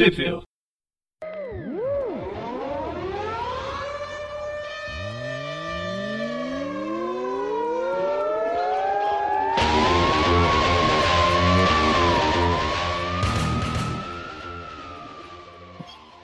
Trivia.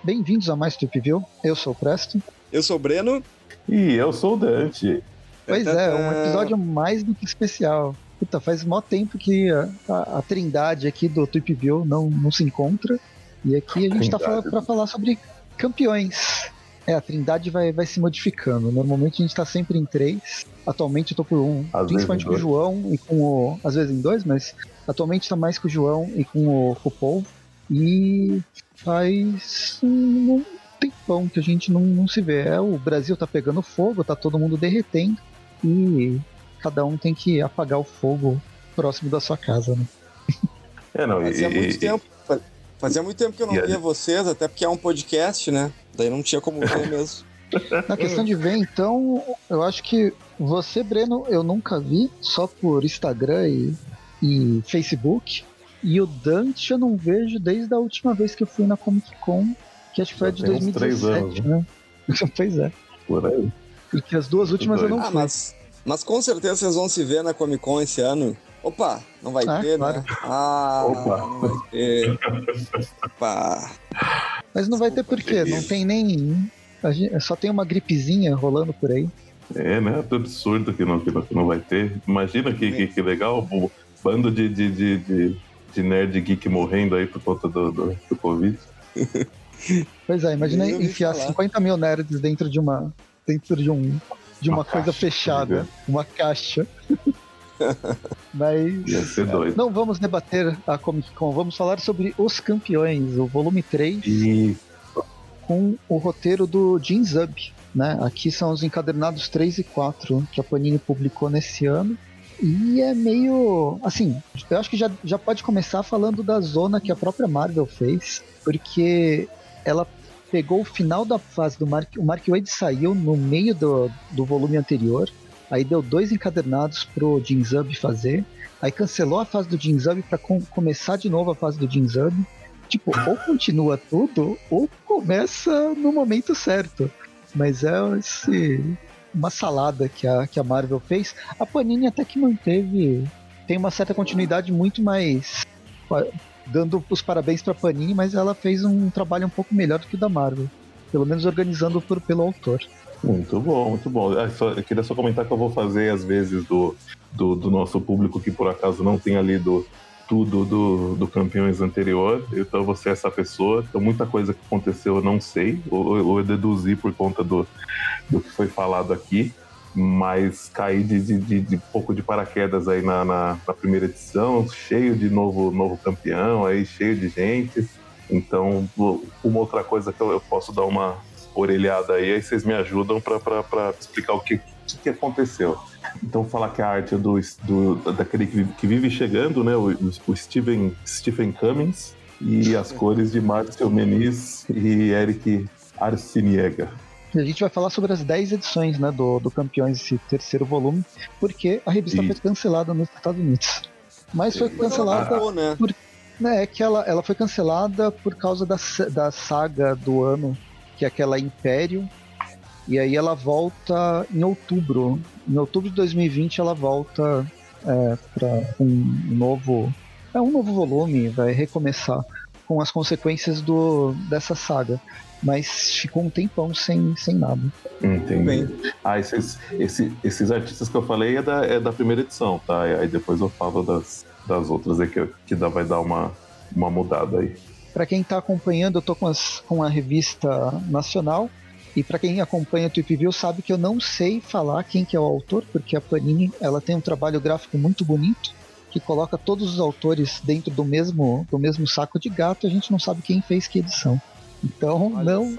Bem-vindos a mais Trip View. Eu sou o Presto. Eu sou o Breno. E eu sou o Dante. Pois é, um episódio mais do que especial. Puta, faz mó tempo que a, a, a trindade aqui do Trip View não, não se encontra. E aqui a gente tá falando para falar sobre campeões. É, a trindade vai, vai se modificando. Normalmente a gente tá sempre em três. Atualmente eu tô por um, Às principalmente com o João e com o. Às vezes em dois, mas atualmente tá mais com o João e com o, com o Paul. E faz um tempão que a gente não, não se vê. É, o Brasil tá pegando fogo, tá todo mundo derretendo. E cada um tem que apagar o fogo próximo da sua casa, né? É, não, e, Fazia muito e- tempo. Fazia muito tempo que eu não via vocês, até porque é um podcast, né? Daí não tinha como ver mesmo. Na questão de ver, então, eu acho que você, Breno, eu nunca vi, só por Instagram e, e Facebook. E o Dante eu não vejo desde a última vez que eu fui na Comic Con, que acho que foi a de Já tem uns três 2017, anos, né? pois é. por aí. Porque as duas últimas eu não Ah, fui. mas, mas com certeza vocês vão se ver na Comic Con esse ano. Opa, não vai Ah, ter, claro. né? Ah, Opa. não vai ter. Opa. Mas não vai ter Desculpa, porquê, não tem nem. a gente- só tem uma gripezinha rolando por aí. É, né? É absurdo que não, que não, que não vai ter. Imagina que, que, que legal, o bando de, de, de, de, de nerd geek morrendo aí por conta do, do, do Covid. Pois é, imagina enfiar falar. 50 mil nerds dentro de uma. dentro de um. de uma, Uma coisa caixa, fechada. né? Uma caixa. Mas. Ia ser doido. Não vamos debater a Comic Con, vamos falar sobre Os Campeões, o volume 3, E com o roteiro do Jim Zub. Né? Aqui são os encadernados 3 e 4 que a Panini publicou nesse ano. E é meio. Assim, eu acho que já, já pode começar falando da zona que a própria Marvel fez, porque ela pegou o final da fase do Mark. O Mark Wade saiu no meio do, do volume anterior, aí deu dois encadernados pro Jim Zub fazer, aí cancelou a fase do Jim Zub pra com- começar de novo a fase do Jim Zub. Tipo, ou continua tudo, ou começa no momento certo. Mas é esse, uma salada que a, que a Marvel fez. A Panini até que manteve. Tem uma certa continuidade muito mais. Dando os parabéns pra Panini, mas ela fez um trabalho um pouco melhor do que o da Marvel. Pelo menos organizando por, pelo autor. Muito bom, muito bom. Ah, só- eu queria só comentar que eu vou fazer, às vezes, do, do, do nosso público que por acaso não tenha lido tudo do, do campeões anterior, então você é essa pessoa. Então, muita coisa que aconteceu eu não sei, ou, ou eu deduzi por conta do, do que foi falado aqui, mas caí de, de, de, de pouco de paraquedas aí na, na, na primeira edição, cheio de novo, novo campeão, aí cheio de gente. Então, uma outra coisa que eu, eu posso dar uma orelhada aí, aí vocês me ajudam para explicar o que, o que aconteceu. Então, falar que a arte é do, do, daquele que, que vive chegando, né? O, o Steven, Stephen Cummings, e as cores de Márcio Meniz e Eric Arciniega. E a gente vai falar sobre as 10 edições né, do, do Campeões, esse terceiro volume, porque a revista Isso. foi cancelada nos Estados Unidos. Mas foi ela cancelada. voltou, né? né, é que ela, ela foi cancelada por causa da, da saga do ano, que é aquela Império. E aí ela volta em outubro. Em outubro de 2020 ela volta é, para um novo. É um novo volume, vai recomeçar com as consequências do, dessa saga. Mas ficou um tempão sem, sem nada. Entendi. Bem. Ah, esses, esse- esses artistas que eu falei é da, é da primeira edição, tá? Aí depois eu falo das, das outras aí que, que dá, vai dar uma, uma mudada aí. Para quem está acompanhando, eu tô com, as- com a revista nacional. E para quem acompanha o Tweep View sabe que eu não sei falar quem que é o autor, porque a Panini ela tem um trabalho gráfico muito bonito que coloca todos os autores dentro do mesmo do mesmo saco de gato. e A gente não sabe quem fez que edição. Então Olha não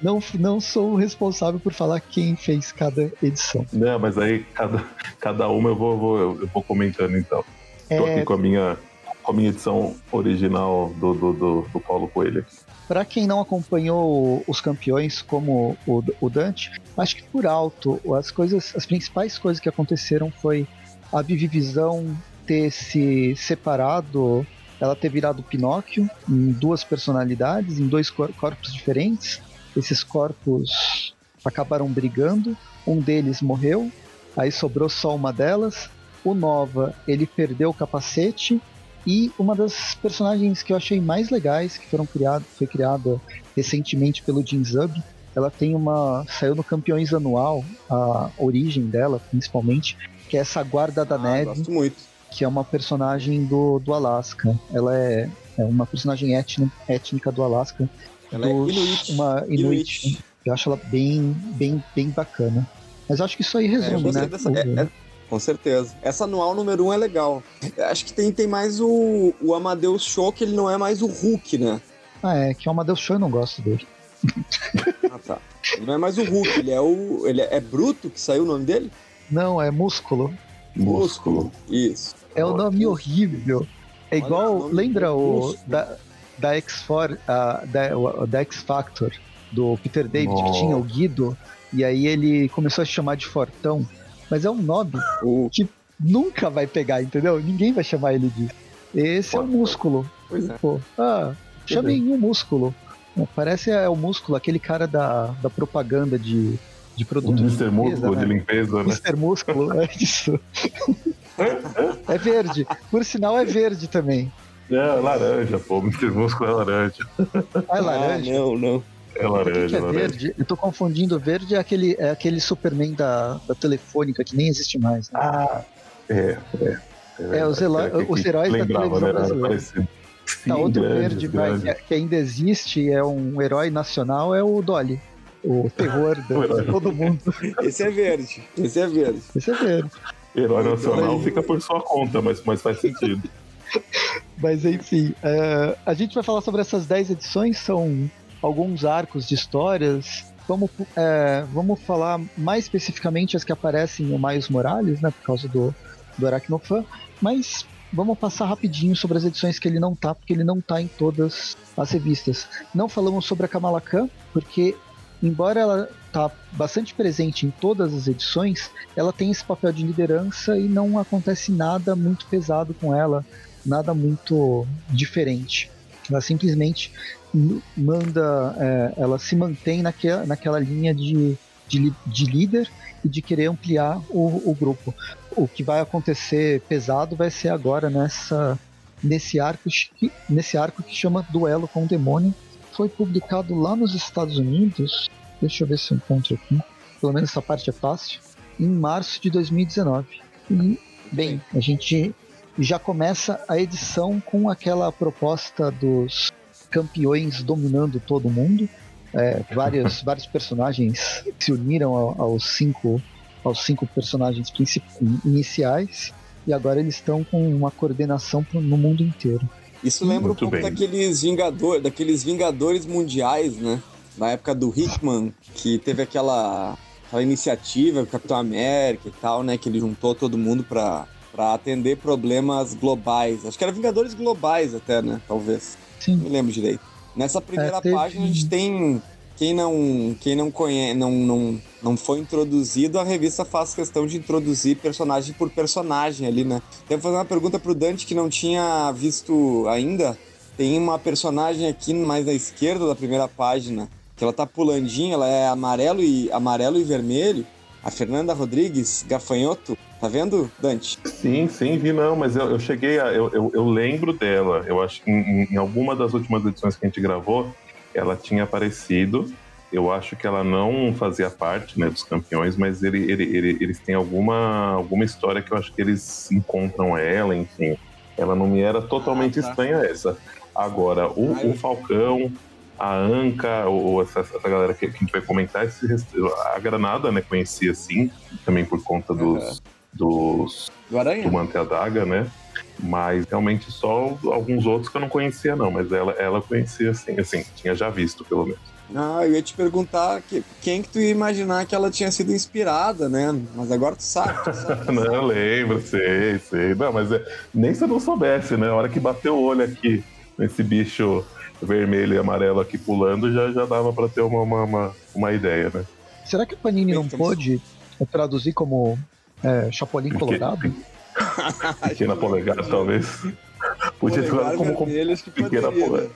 não não sou o responsável por falar quem fez cada edição. Né, mas aí cada, cada uma eu vou, vou- eu vou comentando então. Tô É, aqui com a minha, com a minha edição original do, do, do, do Paulo Coelho. Para quem não acompanhou os campeões como o, o Dante, acho que por alto as coisas, as principais coisas que aconteceram foi a Divisão ter se separado ela ter virado Pinóquio em duas personalidades, em dois cor corpos diferentes. Esses corpos acabaram brigando, um deles morreu, aí sobrou só uma delas. O Nova, ele perdeu o capacete e uma das personagens que eu achei mais legais, que foram criadas, foi criada recentemente pelo Jin Zub, ela tem uma. saiu no Campeões Anual, a origem dela, principalmente, que é essa Guarda da Ah, Neve, gosto muito. que é uma personagem do, do Alasca. Ela é, é uma personagem étnica, étnica do Alasca. Ela é Inuit. Uma Inuit. Inuit. Eu acho ela bem, bem, bem bacana. Mas acho que isso aí É, resume, gostei né? dessa- é- é- com certeza. Essa anual número um é legal. Acho que tem, tem mais o, o Amadeus Show, que ele não é mais o Hulk, né? Ah, é, que é o Amadeus Show eu não gosto dele. Ah, tá. Ele não é mais o Hulk, ele é o. Ele é, é Bruto que saiu o nome dele? Não, é Músculo. Músculo. Isso. É um nome horrível. É Olha igual, o lembra o da, da X-For, ah, da, o- da X-Factor, do Peter David, que Nossa. tinha o Guido, e aí ele começou a se chamar de Fortão. Mas é um nome O... que nunca vai pegar, entendeu? Ninguém vai chamar ele disso. Esse é o músculo. Pois é. Pô, ah, chamem um músculo. Parece é o músculo, aquele cara da, da propaganda de, de O produto de Mr. limpeza, Músculo né? de limpeza, né? Mr. Músculo, é isso. É verde. Por sinal, é verde também. É, laranja, pô. Mr. Músculo é laranja. Ah, é laranja. Ah, não, não. É que laranja, é laranja. verde? Eu tô confundindo. Verde é aquele, é aquele Superman da, da telefônica que nem existe mais. Né? Ah, é, é. É, os helo- Aquele que os heróis da lembrava, televisão né? Era brasileira. parecido. Sim, tá, outro grandes, verde grandes. que, ainda existe, é um herói nacional, é o Dolly. O terror de todo mundo. Esse é verde. Esse é verde. Esse é verde. Herói nacional fica por sua conta, mas, mas faz sentido. Mas enfim, é, a gente vai falar sobre essas 10 edições, são alguns arcos de histórias. Vamos, é, vamos falar mais especificamente as que aparecem no Miles Morales, né? Por causa do, do Aracnofan. Mas vamos passar rapidinho sobre as edições que ele não tá, porque ele não tá em todas as revistas. Não falamos sobre a Kamala Khan, porque embora ela tá bastante presente em todas as edições, ela tem esse papel de liderança e não acontece nada muito pesado com ela nada muito diferente. Ela simplesmente manda, é, ela se mantém naquela, naquela linha de, de, de líder e de querer ampliar o, o grupo. O que vai acontecer pesado vai ser agora nessa nesse arco nesse arco que chama Duelo com o Demônio. Foi publicado lá nos Estados Unidos. Deixa eu ver se eu encontro aqui. Pelo menos essa parte é fácil. Em março de 2019. E, bem, a gente já começa a edição com aquela proposta dos campeões dominando todo mundo. É, vários, vários personagens se uniram ao- aos cinco, aos cinco personagens iniciais e agora eles estão com uma coordenação pro- no mundo inteiro. Isso lembra Muito um pouco bem. daqueles Vingadores, daqueles Vingadores mundiais, né? Na época do Hickman, que teve aquela, aquela iniciativa com o Capitão América e tal, né? Que ele juntou todo mundo pra atender problemas globais. Acho que era Vingadores Globais até, né? Talvez. Sim. Não me lembro direito. Nessa primeira É, teve- página a gente tem. Quem não, quem não conhece, não, não, não foi introduzido, a revista faz questão de introduzir personagem por personagem ali, né? Devo fazer uma pergunta pro Dante que não tinha visto ainda. Tem uma personagem aqui mais à esquerda da primeira página, que ela tá pulandinha, ela é amarelo e amarelo e vermelho. A Fernanda Rodrigues, gafanhoto. Tá vendo, Dante? Sim, sim, vi não, mas eu, eu cheguei a. Eu, eu, eu lembro dela. Eu acho que em, em alguma das últimas edições que a gente gravou, ela tinha aparecido. Eu acho que ela não fazia parte né, dos campeões, mas ele, ele, ele- eles têm alguma, alguma história que eu acho que eles encontram ela, enfim. Ela não me era totalmente Ah, tá. estranha essa. Agora, o, o Falcão, a Anca, ou essa, essa galera que, que a gente vai comentar, esse, a Granada, né, conhecia assim, também por conta dos, dos Do do Aranha? Manter a Daga, né? Mas realmente só alguns outros que eu não conhecia, não. Mas ela, ela conhecia, assim, assim, tinha já visto, pelo menos. Ah, eu ia te perguntar que, quem que tu ia imaginar que ela tinha sido inspirada, né? Mas agora tu sabe. Tu sabe, tu Não, sabe. eu lembro, sei, sei. Não, mas é, nem se eu não soubesse, né? A hora que bateu o olho aqui nesse bicho vermelho e amarelo aqui pulando, já, já dava pra ter uma, uma, uma, uma ideia, né? Será que o Panini não pôde traduzir como é, Chapolin Porque- Colorado? Pequena polegada, talvez. Podia ser Polegar como, como pequena polegar. né?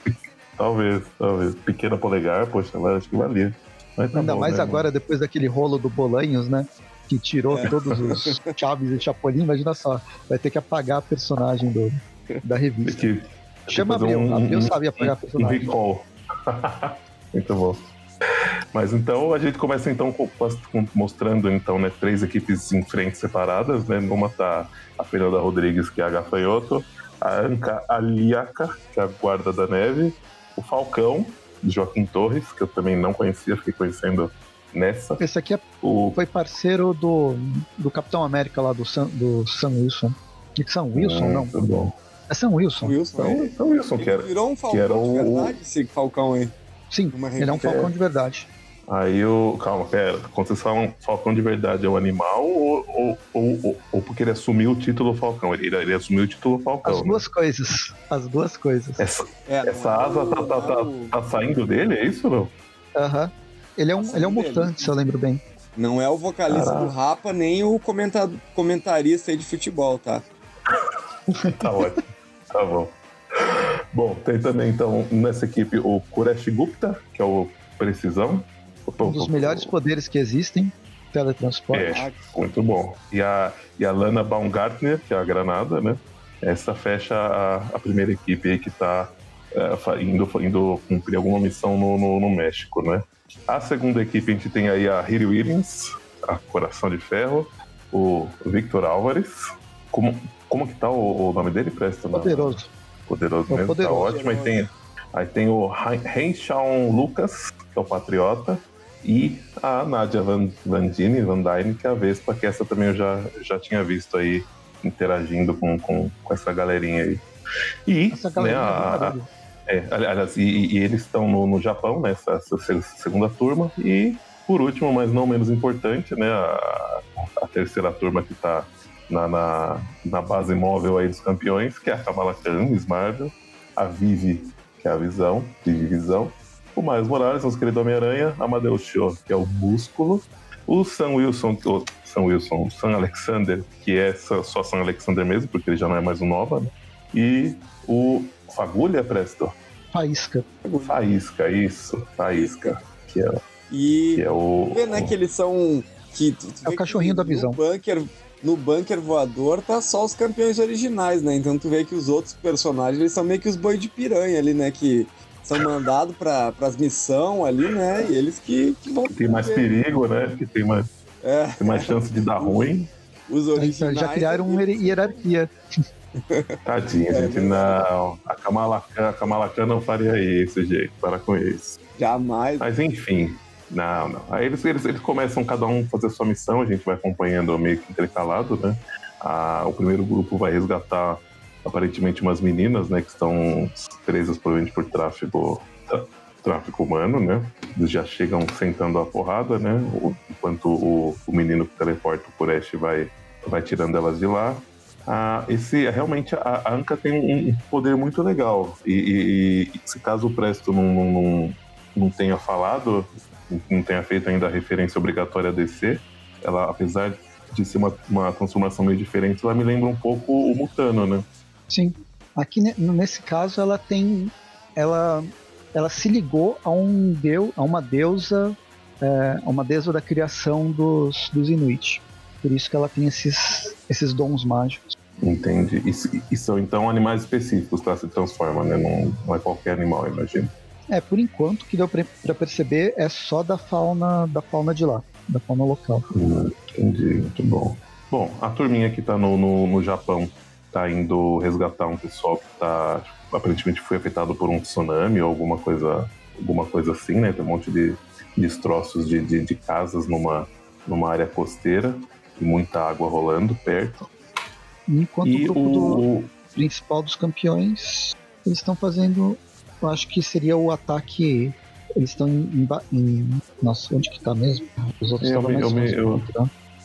Talvez, talvez. Pequena polegar, poxa, mas acho que valia. Mas tá Ainda bom, mais né, agora, depois daquele rolo do Bolanhos, né? Que tirou É. todos os Chaves e Chapolin, imagina só. Vai ter que apagar a personagem do, da mano? Revista. que, Chama fazer Abril. Abril sabe apagar um personagem. recall. Muito bom. Mas então a gente começa então com- com- mostrando então né, três equipes em frentes separadas, né? Numa tá a Fernanda Rodrigues, que é a gafanhoto, a Anca Aliaca, que é a guarda da neve, o Falcão, Joaquim Torres, que eu também não conhecia, fiquei conhecendo nessa. Esse aqui é- O foi parceiro do, do Capitão América lá do Sam, do Sam Wilson. E Sam Wilson, não. Muito bom. É Sam Wilson. Wilson, Então, é. então Wilson, que Ele era. virou um que era falcão de o- verdade, esse falcão aí. Sim, ele é um. Falcão de verdade. Aí o. Calma, pera. Quando vocês falam Falcão de verdade é o animal ou, ou, ou, ou- porque ele assumiu o título Falcão? Ele, ele assumiu o título Falcão. As né? duas coisas. As duas coisas. Essa, É, essa é asa o- tá, tá, tá, é o- tá saindo dele, é isso ou não? Aham. Ele é um, Nossa, ele é um dele. mutante, se eu lembro bem. Não é o vocalista Caraca. do Rapa, nem o comenta- comentarista aí de futebol, tá? Tá ótimo. Tá bom. Bom, tem também então nessa equipe o Kuresh Gupta, que é o Precisão. Um dos melhores poderes que existem. Teletransporte. É. Muito bom. E a, e a Lana Baumgartner, que é a Granada, né? Essa fecha a, a primeira equipe aí que tá é, indo, indo cumprir alguma missão no, no, no México, né? A segunda equipe a gente tem aí a Hiri Williams, a Coração de Ferro, o Victor Álvares. Como, como que tá o, o nome dele, Preston? Poderoso. Poderoso É mesmo, poderoso. tá ótimo. Aí tem, aí tem o Renshawn Lucas, que é o Patriota, e a Nadia Van, Vandini, Van Dyne, que é a Vespa, que essa também eu já, já tinha visto aí interagindo com, com, com essa galerinha aí. E, Essa né, a, é a- é, ali- aliás, e, e eles estão no, no Japão, nessa segunda turma. E, por último, mas não menos importante, né, a, a terceira turma que está na, na, na base móvel aí dos campeões, que é a Kamala Khan, Miss Marvel, a Vivi, que é a Visão, Vivi Visão, o Miles Morales, nosso querido Homem-Aranha, Amadeus Cho, que é o Músculo, o Sam Wilson, o Sam Wilson, o Sam Alexander, que é só Sam Alexander mesmo, porque ele já não é mais o Nova, né? E o Fagulha, Presto? Faísca. Faísca, isso, Faísca, que é, E que é o... vê, né, que eles são. Que, É o cachorrinho que da visão. Bunker, no bunker voador tá só os campeões originais, né? Então tu vê que os outros personagens eles são meio que os boi de piranha ali, né? Que são mandados pra, pras missão ali, né? E eles que, que vão. Tem mais perigo, né? Que tem mais, É, tem mais chance de dar ruim. os Eles originais. já criaram uma hier- hierarquia. Tadinha, É gente, não. A Kamala, Khan, a Kamala Khan não faria isso, gente. Para com isso. Jamais. Mas enfim, não, não. Aí eles, eles, eles começam cada um fazer sua missão, a gente vai acompanhando meio que intercalado, né? Ah, o primeiro grupo vai resgatar aparentemente umas meninas, né? Que estão presas provavelmente por tráfico, tráfico humano, né? Eles já chegam sentando a porrada, né? Enquanto o, o menino que teleporta o Kuresh vai, vai tirando elas de lá. Ah, esse realmente a, a Anka tem um, um poder muito legal e, e- e se caso o Presto não, não, não, não tenha falado, não tenha feito ainda a referência obrigatória a DC, ela, apesar de ser uma, uma transformação meio diferente, ela me lembra um pouco o Mutano, né? Sim. Aqui ne- nesse caso ela tem. Ela, ela se ligou a um deus, a uma deusa, é, a uma deusa da criação dos, dos Inuit. Por isso que ela tem esses, esses dons mágicos. Entende? E, e são então animais específicos que ela se transforma, né? Não, não é qualquer animal, imagino. É, por enquanto, o que deu pra pra perceber é só da fauna, da fauna de lá, da fauna local. Hum, entendi, muito bom. Bom, a turminha que tá no, no, no Japão tá indo resgatar um pessoal que tá. aparentemente foi afetado por um tsunami ou alguma coisa, alguma coisa assim, né? Tem um monte de destroços de, de, de casas numa, numa área costeira e muita água rolando perto. Enquanto e o grupo do o. principal dos campeões, eles estão fazendo. Eu acho que seria o ataque. Eles estão em, em em- Nossa, onde que tá mesmo? Os outros Eu estavam mais eu me- eu-.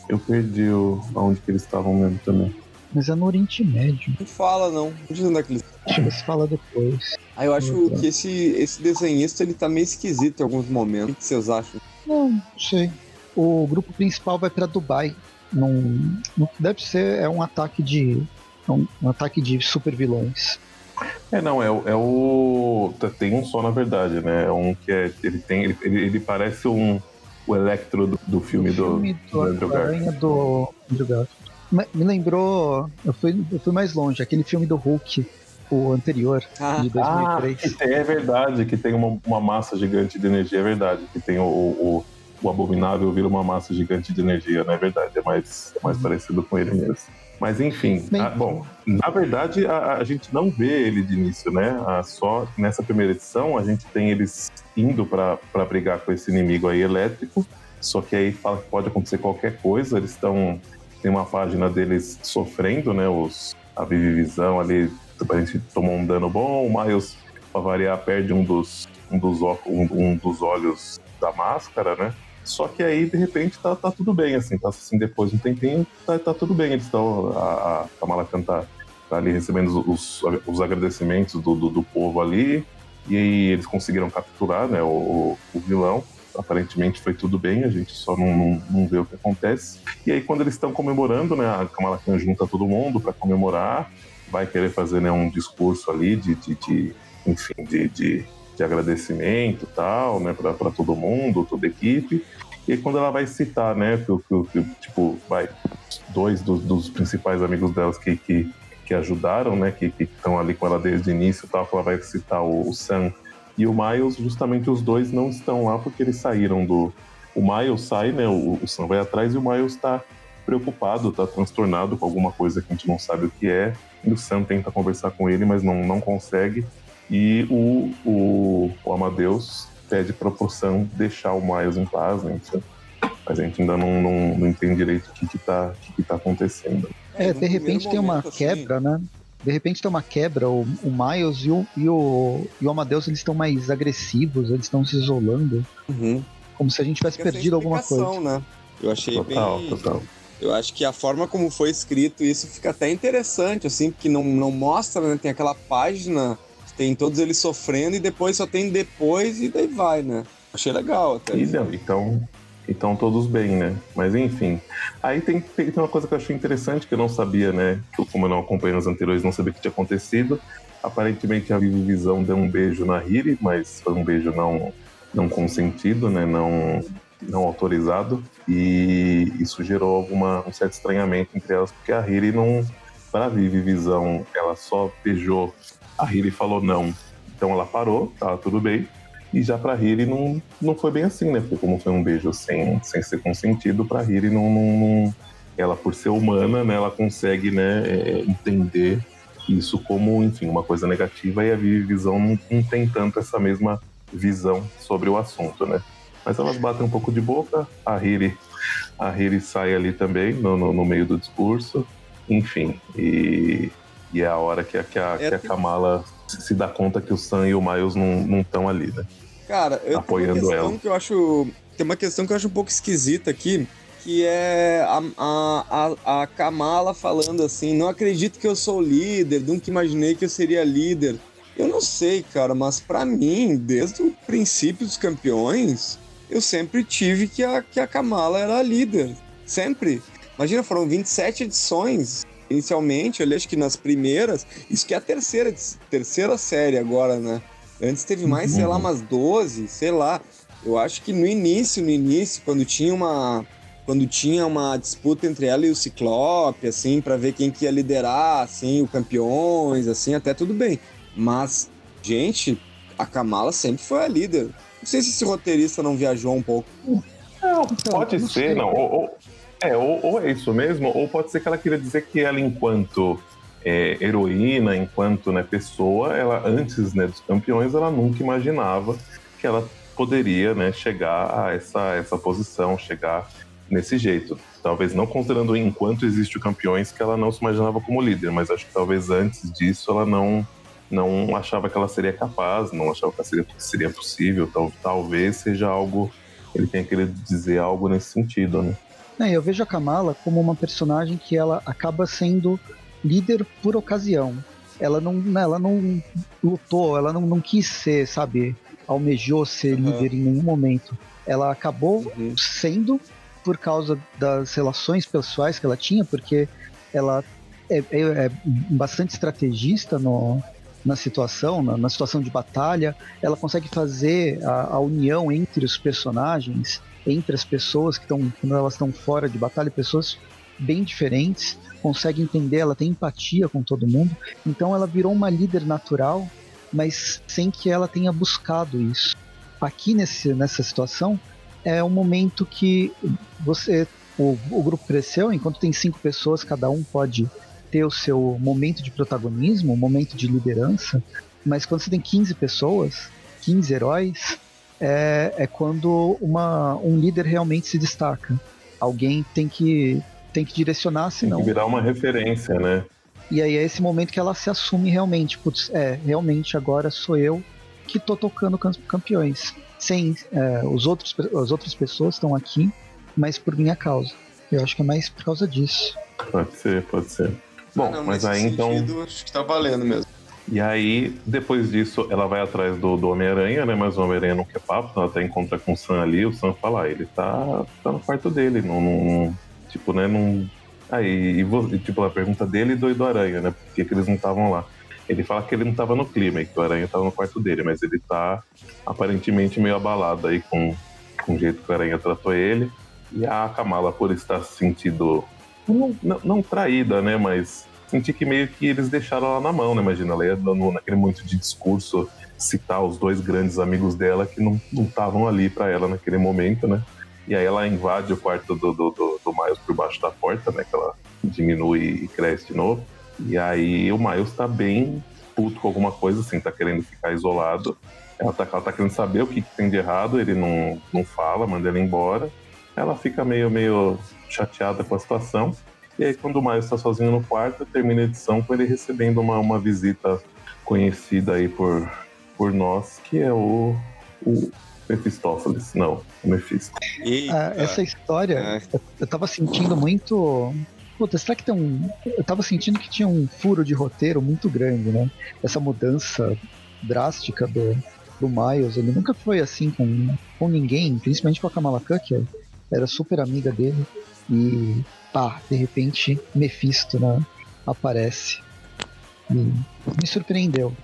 Eu perdi o, aonde que eles estavam mesmo também. Mas é no Oriente Médio. Não fala, não. Não diz onde é que eles. Deixa eu ver se fala depois. Ah, eu acho que esse, esse desenhista ele tá meio esquisito em alguns momentos. O que vocês acham? Não, não sei. O grupo principal vai pra Dubai. Não, não deve ser. É um ataque de. é Um, um ataque de super vilões. É, não, é, o- é o. Tem um só, na verdade, né? É um que é. Ele tem. Ele, ele, parece um. O Electro do, do filme, do, filme do Andrew Garfield. Do Andrew Garfield. Me lembrou, eu fui, eu fui mais longe, aquele filme do Hulk, o anterior, Ah, de Ah, 2003. que tem- é verdade, que tem uma, uma massa gigante de energia, é verdade. Que tem o, o, o abominável vira uma massa gigante de energia, não é verdade? É mais, é mais parecido com ele mesmo. Mas enfim, Bem- ah, bom, na verdade a, a gente não vê ele de início, né? Ah, só nessa primeira edição a gente tem eles indo para brigar com esse inimigo aí elétrico, só que aí fala que pode acontecer qualquer coisa, eles estão. Tem uma página deles sofrendo, né? Os, a Vivivisão ali, a gente tomou um dano bom, o Miles, pra variar, perde um dos, um dos, um, um dos olhos da máscara, né? Só que aí, de repente, tá, tá tudo bem, assim, tá assim, depois de um tempinho, tá, tá tudo bem. Eles estão. A, a Kamala Khan tá, tá ali recebendo os, os agradecimentos do, do, do povo ali. E aí eles conseguiram capturar né, o, o, o vilão. Aparentemente foi tudo bem, a gente só não, não, não vê o que acontece. E aí, quando eles estão comemorando, né, a Kamala Khan junta todo mundo para comemorar, vai querer fazer né, um discurso ali de, de, de enfim, de, de, de agradecimento tal, né, para todo mundo, toda a equipe. E quando ela vai citar, né, que, que, tipo, vai, dois dos, dos principais amigos delas que, que, que ajudaram, né, que estão ali com ela desde o início tal, ela vai citar o, o Sam e o Miles, justamente os dois não estão lá porque eles saíram do. O Miles sai, né? O, o Sam vai atrás e o Miles está preocupado, está transtornado com alguma coisa que a gente não sabe o que é. E o Sam tenta conversar com ele, mas não, não consegue. E o, o, o Amadeus pede para o Sam deixar o Miles em paz, né? Então, Mas a gente ainda não, não, não entende direito o que está que que tá acontecendo. É, num de repente tem uma assim, quebra, né? De repente tem uma quebra, o, o Miles e o, e, o, e o Amadeus eles estão mais agressivos, eles estão se isolando, Uhum. como se a gente tivesse Fica perdido alguma coisa. Né? Eu achei Total, bem. total. Eu acho que a forma como foi escrito isso fica até interessante, assim, porque não, não mostra, né? Tem aquela página, tem todos eles sofrendo e depois só tem depois e daí vai, né? Achei legal até. Então, então todos bem, né? Mas enfim. Aí tem, tem, uma coisa que eu achei interessante que eu não sabia, né? Que eu, como eu não acompanhei nos anteriores, não sabia o que tinha acontecido. Aparentemente a Vivo Visão deu um beijo na Hiri, mas foi um beijo não, não consentido, né? Não, não autorizado. E isso gerou alguma, um certo estranhamento entre elas, porque a Hiri não. Para a Vivi Visão, ela só beijou. A Hiri falou não. Então ela parou, tava tudo bem. E já pra Hiri não, não foi bem assim, né? Porque como foi um beijo sem, sem ser consentido, pra Hiri não, não, não- Ela, por ser humana, né, ela consegue né, é, entender isso como, enfim, uma coisa negativa e a Visão não, não tem tanto essa mesma visão sobre o assunto, né? Mas elas batem um pouco de boca, a Hiri, a Hiri sai ali também no, no, no meio do discurso, enfim, e, e é a hora que a, que a, É, que a tem- Kamala se dá conta que o Sam e o Miles não estão ali, né? Cara, eu Apoiando questão ela. que eu acho. Tem uma questão que eu acho um pouco esquisita aqui, que é a, a, a, a Kamala falando assim, não acredito que eu sou líder, nunca imaginei que eu seria líder. Eu não sei, cara, mas pra mim, desde o princípio dos campeões, eu sempre tive que a, que a Kamala era a líder. Sempre. Imagina, foram 27 edições inicialmente, ali acho que nas primeiras, isso que é a terceira, terceira série agora, né? Antes teve mais, sei lá, umas 12, sei lá. Eu acho que no início, no início, quando tinha uma quando tinha uma disputa entre ela e o Ciclope, assim, para ver quem que ia liderar, assim, o campeões, assim, até tudo bem. Mas, gente, a Kamala sempre foi a líder. Não sei se esse roteirista não viajou um pouco. Não, pode não ser, sei. não. Ou, ou- é, ou, ou é isso mesmo, ou pode ser que ela queira dizer que ela, enquanto é, heroína, enquanto né, pessoa, ela antes né, dos campeões, ela nunca imaginava que ela poderia né, chegar a essa, essa posição, chegar nesse jeito. Talvez não considerando enquanto existe o campeões que ela não se imaginava como líder, mas acho que talvez antes disso ela não não achava que ela seria capaz, não achava que seria, seria possível, tal, talvez seja algo ele tenha querido dizer algo nesse sentido, né? É, eu vejo a Kamala como uma personagem que ela acaba sendo líder por ocasião. Ela não, né, ela não lutou, ela não, não quis ser, sabe, almejou ser Uhum. líder em nenhum momento. Ela acabou Uhum. sendo por causa das relações pessoais que ela tinha, porque ela é, é- é bastante estrategista no, na situação, na, na situação de batalha, ela consegue fazer a, a, união entre os personagens, entre as pessoas que estão, quando elas estão fora de batalha, pessoas bem diferentes, consegue entender, ela tem empatia com todo mundo, então ela virou uma líder natural, mas sem que ela tenha buscado isso. Aqui nesse, nessa situação, é um momento que você o, o grupo cresceu, enquanto tem cinco pessoas, cada um pode ter o seu momento de protagonismo, um momento de liderança, mas quando você tem 15 pessoas, 15 heróis, é, é quando uma, um líder realmente se destaca. Alguém tem que, tem que direcionar, senão. Tem que virar uma referência, né? E aí é esse momento que ela se assume realmente. Putz, é, realmente agora sou eu que tô tocando campeões. Sem é, os outros, as outras pessoas estão aqui, mas por minha causa. Eu acho que é mais por causa disso. Pode ser, pode ser. Bom, ah, não, mas aí então. Sentido, acho que tá valendo mesmo. E aí, depois disso, ela vai atrás do, do Homem-Aranha, né? Mas o Homem-Aranha não quer papo, ela até encontra com o Sam ali, o Sam fala, ah, ele tá, tá no quarto dele, não, não tipo, né, não... Aí, e, tipo, a pergunta dele e do, do Aranha, né? Por que, que eles não estavam lá? Ele fala que ele não tava no clima, que o Aranha tava no quarto dele, mas ele tá aparentemente meio abalado aí com, com o jeito que o Aranha tratou ele. E a Kamala, por estar se sentindo, não, não, não traída, né, mas senti que meio que eles deixaram ela na mão, né? Imagina, ela ia dando naquele momento de discurso citar os dois grandes amigos dela que não estavam ali para ela naquele momento, né? E aí ela invade o quarto do, do, do, do Miles por baixo da porta, né? Que ela diminui e cresce de novo. E aí o Miles tá bem puto com alguma coisa, assim, tá querendo ficar isolado. Ela tá, ela tá querendo saber o que, que tem de errado, ele não, não fala, manda ele embora. Ela fica meio, meio chateada com a situação. E aí, quando o Miles está sozinho no quarto, termina a edição com ele recebendo uma, uma visita conhecida aí por, por nós, que é o, o Mephistófeles. Não, o Mephisto. Ah, essa história, é. eu, eu tava sentindo muito. Puta, será que tem um. Eu tava sentindo que tinha um furo de roteiro muito grande, né? Essa mudança drástica do, do Miles. Ele nunca foi assim com, com ninguém, principalmente com a Kamala Khan, que era super amiga dele. E pá, de repente Mephisto né, aparece. E me surpreendeu.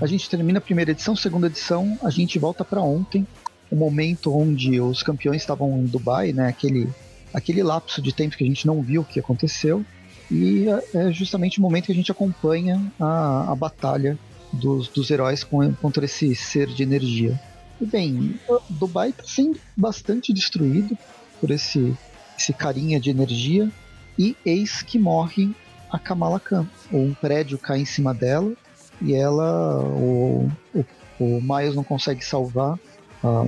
A gente termina a primeira edição, segunda edição, a gente volta para ontem, o momento onde os campeões estavam em Dubai, né? Aquele, aquele lapso de tempo que a gente não viu o que aconteceu. E é justamente o momento que a gente acompanha a, a batalha dos, dos heróis com, contra esse ser de energia. E bem, Dubai está sendo bastante destruído por esse esse carinha de energia, e eis que morre a Kamala Khan. Um prédio cai em cima dela e ela, o, o, o Miles não consegue salvar a,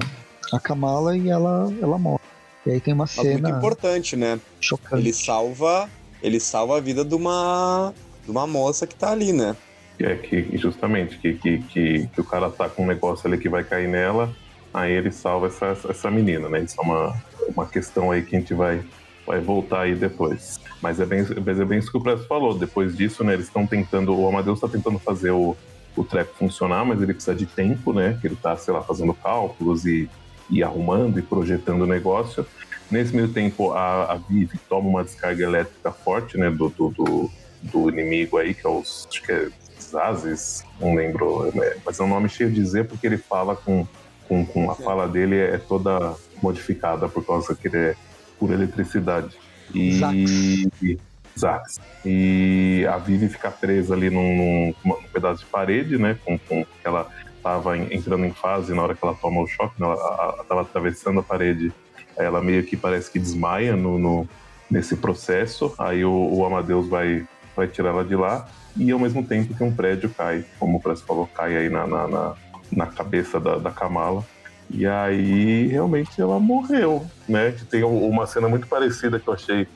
a Kamala e ela, ela morre. E aí tem uma cena muito importante, né? Chocante. Ele salva, ele salva a vida de uma de uma moça que tá ali, né? É que justamente que, que, que, que o cara tá com um negócio ali que vai cair nela, aí ele salva essa, essa menina, né? Isso é uma, uma questão aí que a gente vai, vai voltar aí depois. Mas é bem, mas é bem isso que o Presto falou. Depois disso, né, eles estão tentando, o Amadeus está tentando fazer o, o treco funcionar, mas ele precisa de tempo, né? Que ele está, sei lá, fazendo cálculos e, e arrumando e projetando o negócio. Nesse meio tempo, a, a Vivi toma uma descarga elétrica forte, né, do, do, do, do inimigo aí, que é os, acho que é Zazes, não lembro, né, mas é um nome cheio de Z porque ele fala com, com, com a fala dele é toda modificada por causa que ele é por eletricidade. E. Zax. E a Vivi fica presa ali num, num, pedaço de parede, né? Com, com ela estava entrando em fase na hora que ela toma o choque, né, ela estava atravessando a parede. Ela meio que parece que desmaia no, no nesse processo. Aí o, o, Amadeus vai, vai tirar ela de lá. E ao mesmo tempo que um prédio cai, como o Press falou, cai aí na, na, na, na cabeça da, da Kamala. E aí, realmente, ela morreu, né? Tem uma cena muito parecida que eu achei,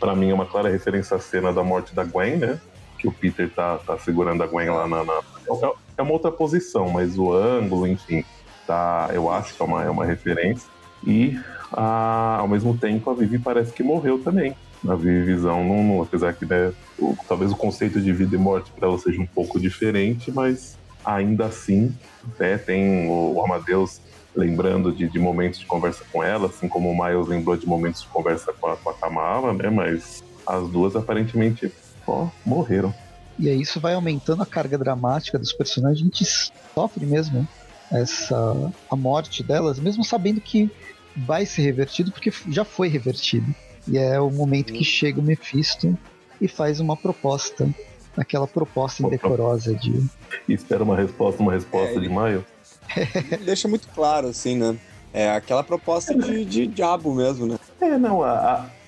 para mim, uma clara referência à cena da morte da Gwen, né? Que o Peter tá, tá segurando a Gwen lá na, na... É, é uma outra posição, mas o ângulo, enfim, tá, eu acho que é uma, é uma referência. E, a, ao mesmo tempo, a Vivi parece que morreu também. Na Vivi Visão, não, não, apesar que né, o, talvez o conceito de vida e morte para ela seja um pouco diferente, mas ainda assim, né, tem o, o Amadeus lembrando de, de, momentos de conversa com ela, assim como o Miles lembrou de momentos de conversa com a, com a Kamala, né? Mas as duas aparentemente ó, morreram. E aí isso vai aumentando a carga dramática dos personagens. A gente sofre mesmo essa a morte delas, mesmo sabendo que vai ser revertido, porque já foi revertido. E é o momento que chega o Mephisto e faz uma proposta. Aquela proposta indecorosa de. Espera uma resposta, uma resposta é, de maio. Deixa muito claro, assim, né? É aquela proposta de, de diabo mesmo, né? É, não, a,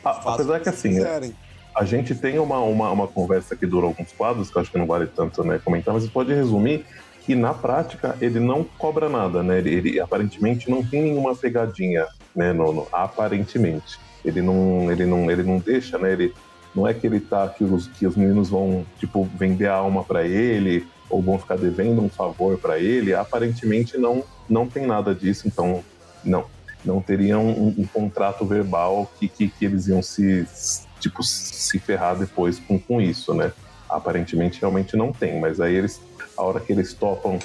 a, a apesar que assim. Quiserem. A gente tem uma, uma, uma conversa que dura alguns quadros, que eu acho que não vale tanto né, comentar, mas pode resumir que na prática ele não cobra nada, né? Ele, ele aparentemente não tem nenhuma pegadinha, né? No, no, aparentemente. Ele não, ele, não, ele não deixa, né? Ele, não é que ele tá que os, que os meninos vão tipo vender a alma para ele ou vão ficar devendo um favor para ele. Aparentemente não não tem nada disso, então não não teriam um, um contrato verbal que, que, que eles iam se tipo, se ferrar depois com, com isso, né? Aparentemente realmente não tem, mas aí eles, a hora que eles topam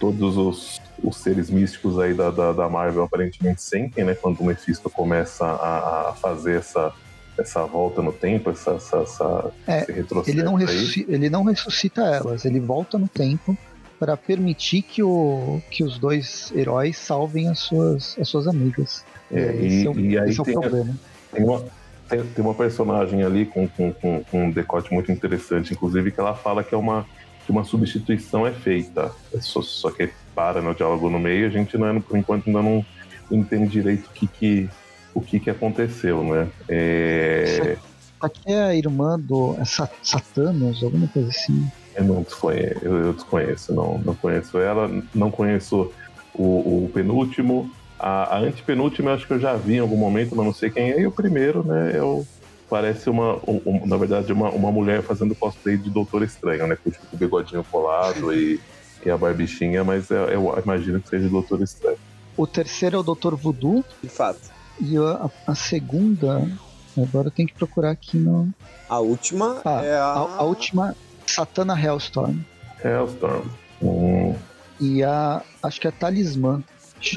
todos os, os seres místicos aí da, da, da, Marvel aparentemente sentem, né? Quando o Mephisto começa a, a fazer essa, essa volta no tempo, essa, essa, essa é, ele não, ele não ressuscita elas, ele volta no tempo para permitir que, o, que os dois heróis salvem as suas, as suas amigas. É, e, é o, e aí tem, é tem, uma, tem, tem uma personagem ali com, com, com, um decote muito interessante, inclusive, que ela fala que é uma, que uma substituição é feita. É só, só que para no diálogo no meio, a gente não, é, por enquanto ainda não entende direito o que, que, o que, que aconteceu, né? É... Aqui é a irmã do é Satanos, alguma coisa assim. Eu não desconheço, eu, eu desconheço, não, não conheço ela, não conheço o, o penúltimo, a, a antepenúltima eu acho que eu já vi em algum momento, mas não sei quem é. E o primeiro, né, eu, parece uma, um, um, na verdade, uma, uma mulher fazendo cosplay de Doutor Estranho, né? Com o bigodinho colado e, e a barbichinha, mas eu, eu imagino que seja Doutor Estranho. O terceiro é o Doutor Voodoo. De fato. E a, a segunda, agora eu tenho que procurar aqui no. A última ah, é a... a. A, última, Satana Hellstorm. Hellstorm. Hum. E a. Acho que é Talismã.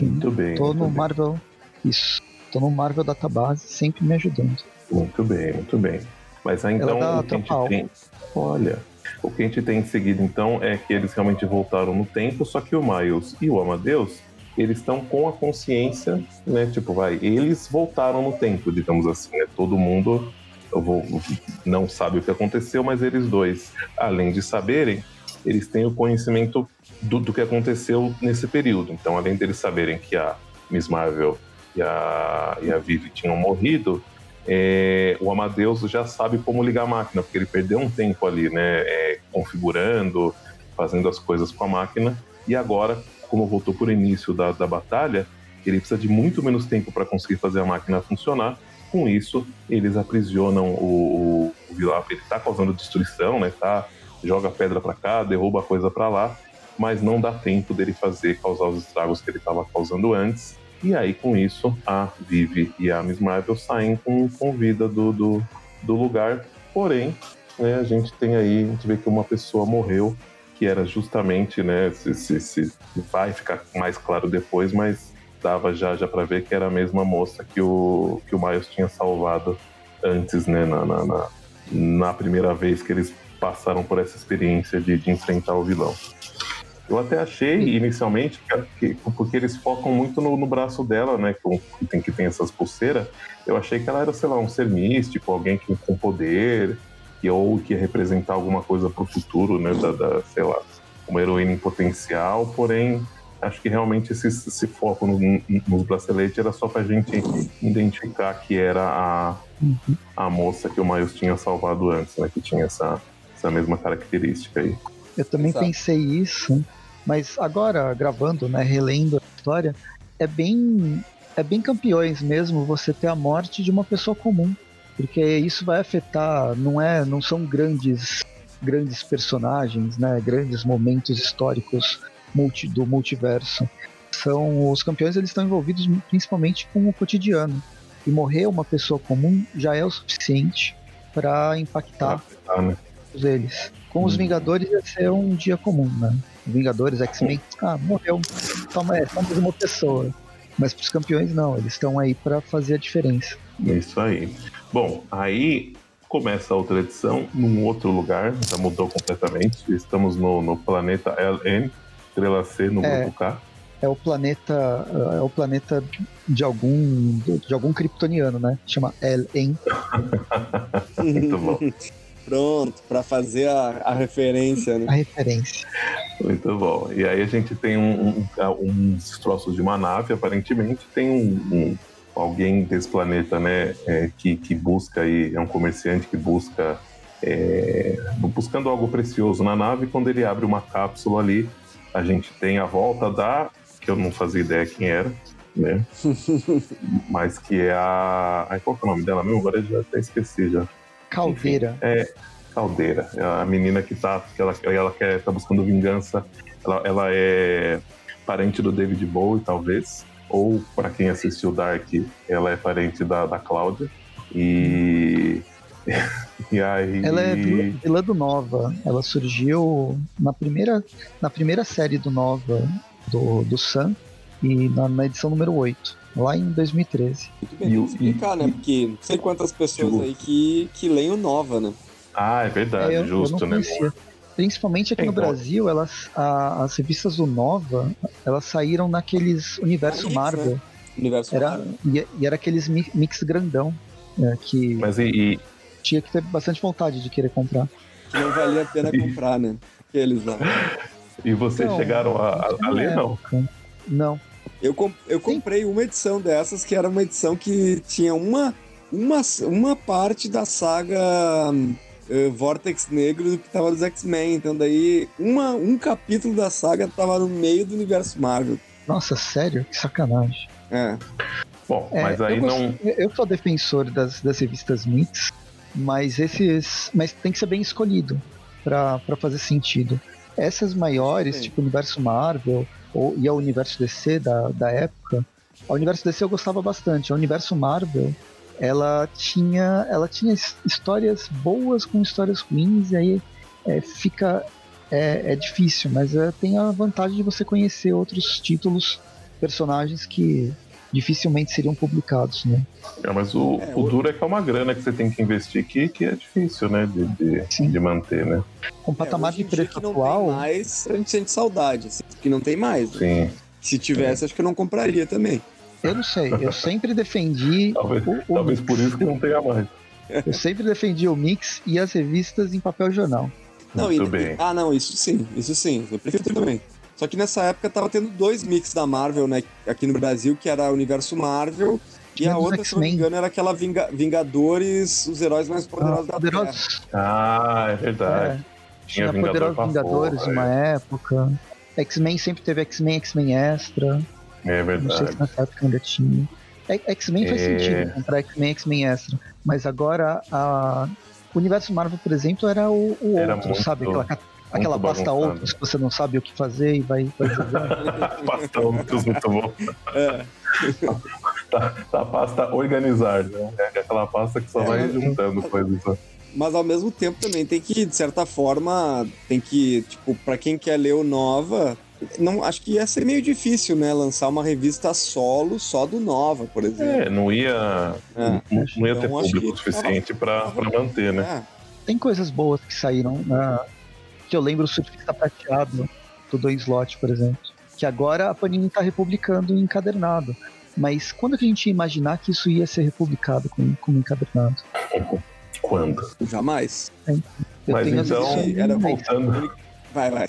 Muito bem. Tô muito no bem. Marvel. Isso. Tô no Marvel Database, sempre me ajudando. Muito bem, muito bem. Mas aí, então o que a gente tem. Olha. O que a gente tem em seguida, então, é que eles realmente voltaram no tempo, só que o Miles e o Amadeus, eles estão com a consciência, né? Tipo, vai, eles voltaram no tempo, digamos assim, né? Todo mundo vou, não sabe o que aconteceu, mas eles dois, além de saberem, eles têm o conhecimento do, do que aconteceu nesse período. Então, além deles saberem que a Miss Marvel e a, e a Vivi tinham morrido, é, o Amadeus já sabe como ligar a máquina, porque ele perdeu um tempo ali, né, é, configurando, fazendo as coisas com a máquina, e agora, como voltou por início da, da batalha, ele precisa de muito menos tempo para conseguir fazer a máquina funcionar. Com isso, eles aprisionam o, o, o vilão. Ele está causando destruição, né? Tá, joga pedra para cá, derruba coisa para lá, mas não dá tempo dele fazer, causar os estragos que ele estava causando antes. E aí, com isso, a Vivi e a Miss Marvel saem com, com vida do, do, do lugar. Porém, né, a gente tem aí, a gente vê que uma pessoa morreu, que era justamente, né, se, se, se vai ficar mais claro depois, mas dava já, já para ver que era a mesma moça que o, que o Miles tinha salvado antes, né, na, na, na, na primeira vez que eles passaram por essa experiência de, de enfrentar o vilão. Eu até achei inicialmente que, porque eles focam muito no, no braço dela, né? Que tem que tem essas pulseiras. Eu achei que ela era, sei lá, um ser místico, alguém que, com poder, que, ou que representar alguma coisa para o futuro, né? Da, da, sei lá, uma heroína em potencial. Porém, acho que realmente esse, esse foco no, no, nos braceletes era só para a gente identificar que era a, a moça que o Miles tinha salvado antes, né? Que tinha essa, essa mesma característica aí. Eu também Exato. pensei isso. Mas agora, gravando, né, relendo a história, é bem é bem campeões mesmo você ter a morte de uma pessoa comum, porque isso vai afetar, não é, não são grandes grandes personagens, né, grandes momentos históricos multi, do multiverso. São os campeões, eles estão envolvidos principalmente com o cotidiano. E morrer uma pessoa comum já é o suficiente para impactar né? eles. Com os uhum. Vingadores ia ser um dia comum, né? Vingadores, X-Men, ah, morreu. Toma, é, só mais uma pessoa. Mas para os campeões não, eles estão aí para fazer a diferença. Isso aí. Bom, aí começa a outra edição num outro lugar, já mudou completamente. Estamos no, no planeta LN, estrela C no É. grupo K. É o planeta. É o planeta de algum. de algum kryptoniano, né? Chama Elen. Muito bom. Pronto, pra fazer a, a referência, né? A referência. Muito bom. E aí a gente tem um, um- uns troços de uma nave, aparentemente tem um, um- alguém desse planeta, né, é, que, que busca aí, é um comerciante que busca é, buscando algo precioso na nave. Quando ele abre uma cápsula ali, a gente tem a volta da que eu não fazia ideia quem era, né? Mas que é a, ai, qual é o nome dela mesmo? Agora eu já até esqueci já. Caldeira. É Caldeira. É a menina que tá. Que ela, ela quer, tá buscando vingança. Ela, ela é parente do David Bowie, talvez. Ou, para quem assistiu Dark, ela é parente da, da Cláudia. E. e aí. Ela é vilã, vilã do Nova. Ela surgiu na primeira, na primeira série do Nova do, do Sun e na, na edição número 8, lá em 2013. Muito bem, E tem que explicar, né? Porque não sei quantas pessoas Tipo- aí que, que leem o Nova, né? Ah, é verdade, É, eu, eu justo, não né? Principalmente aqui É no igual. Brasil, elas, a- as revistas do Nova, elas saíram naqueles universo Marvel. né? Universo Era, Marvel. e, e era aqueles mi- mix grandão, é, que Mas e, e- tinha que ter bastante vontade de querer comprar. que não valia a pena comprar, né? Aqueles lá. e vocês Então, chegaram a, a- a ler, não? época. Não. Eu, com- eu comprei uma edição dessas, que era uma edição que tinha uma, uma, uma parte da saga eh, Vortex Negro que tava dos X-Men. Então daí, uma, um capítulo da saga tava no meio do universo Marvel. Nossa, sério? Que sacanagem. É. Bom, É, mas aí eu, gosto- não. eu sou defensor das, das revistas mix, mas esses. Mas tem que ser bem escolhido pra pra fazer sentido. Essas maiores, Sim. tipo Universo Marvel ou, e a Universo DC da, da época, a Universo DC eu gostava bastante. A Universo Marvel, ela tinha, ela tinha his- histórias boas com histórias ruins, e aí é, fica. É, é difícil, mas é, tem a vantagem de você conhecer outros títulos, personagens que dificilmente seriam publicados, né? É, mas o, É, o duro é que é uma grana que você tem que investir que, que é difícil, né? De, de, de manter, né? Com o patamar É, de preço que não atual, tem mais, a gente sente saudade. Assim, que não tem mais. né? Sim. Se tivesse, acho que eu não compraria também. Eu não sei, eu sempre defendi Talvez, o, o talvez mix. por isso que não tenha mais. Eu sempre defendi o mix e as revistas em papel jornal. Não, Muito e- bem. Ah, não, isso sim, isso sim. Eu prefiro também. Só que nessa época tava tendo dois mix da Marvel, né? Aqui no Brasil, que era o Universo Marvel. E a outra, se não me engano, era aquela Vinga- Vingadores, os heróis mais poderosos da Terra. Poderosos, Ah, é verdade. é, Tinha tinha Vingador Poderosos Vingadores porra, uma época. X-Men sempre teve X-Men, X-Men Extra. É Não sei verdade. se nessa época ainda tinha. É- X-Men faz É. sentido comprar X-Men, X-Men Extra. Mas agora a... o universo Marvel, por exemplo, era o, o Era outro, muito- sabe? Aquela, aquela pasta outros que você não sabe o que fazer e vai, vai. Pasta Outros, muito bom. É. Tá, tá a pasta organizar, né? É aquela pasta que só É, vai juntando coisas. né? Mas ao mesmo tempo também tem que, de certa forma, tem que, tipo, pra quem quer ler o Nova, não, acho que ia ser meio difícil, né? Lançar uma revista solo só do Nova, por exemplo. É, não ia, É. não, não ia ter Então, acho público que suficiente pra, pra manter, né? É. Tem coisas boas que saíram, né? que eu lembro o Surfista Prateado do Dois Slot, por exemplo. Que agora a Panini tá republicando em encadernado. Mas quando que a gente ia imaginar que isso ia ser republicado como, como encadernado? Quando? Jamais. Eu Mas tenho então, era voltando. Vai, vai.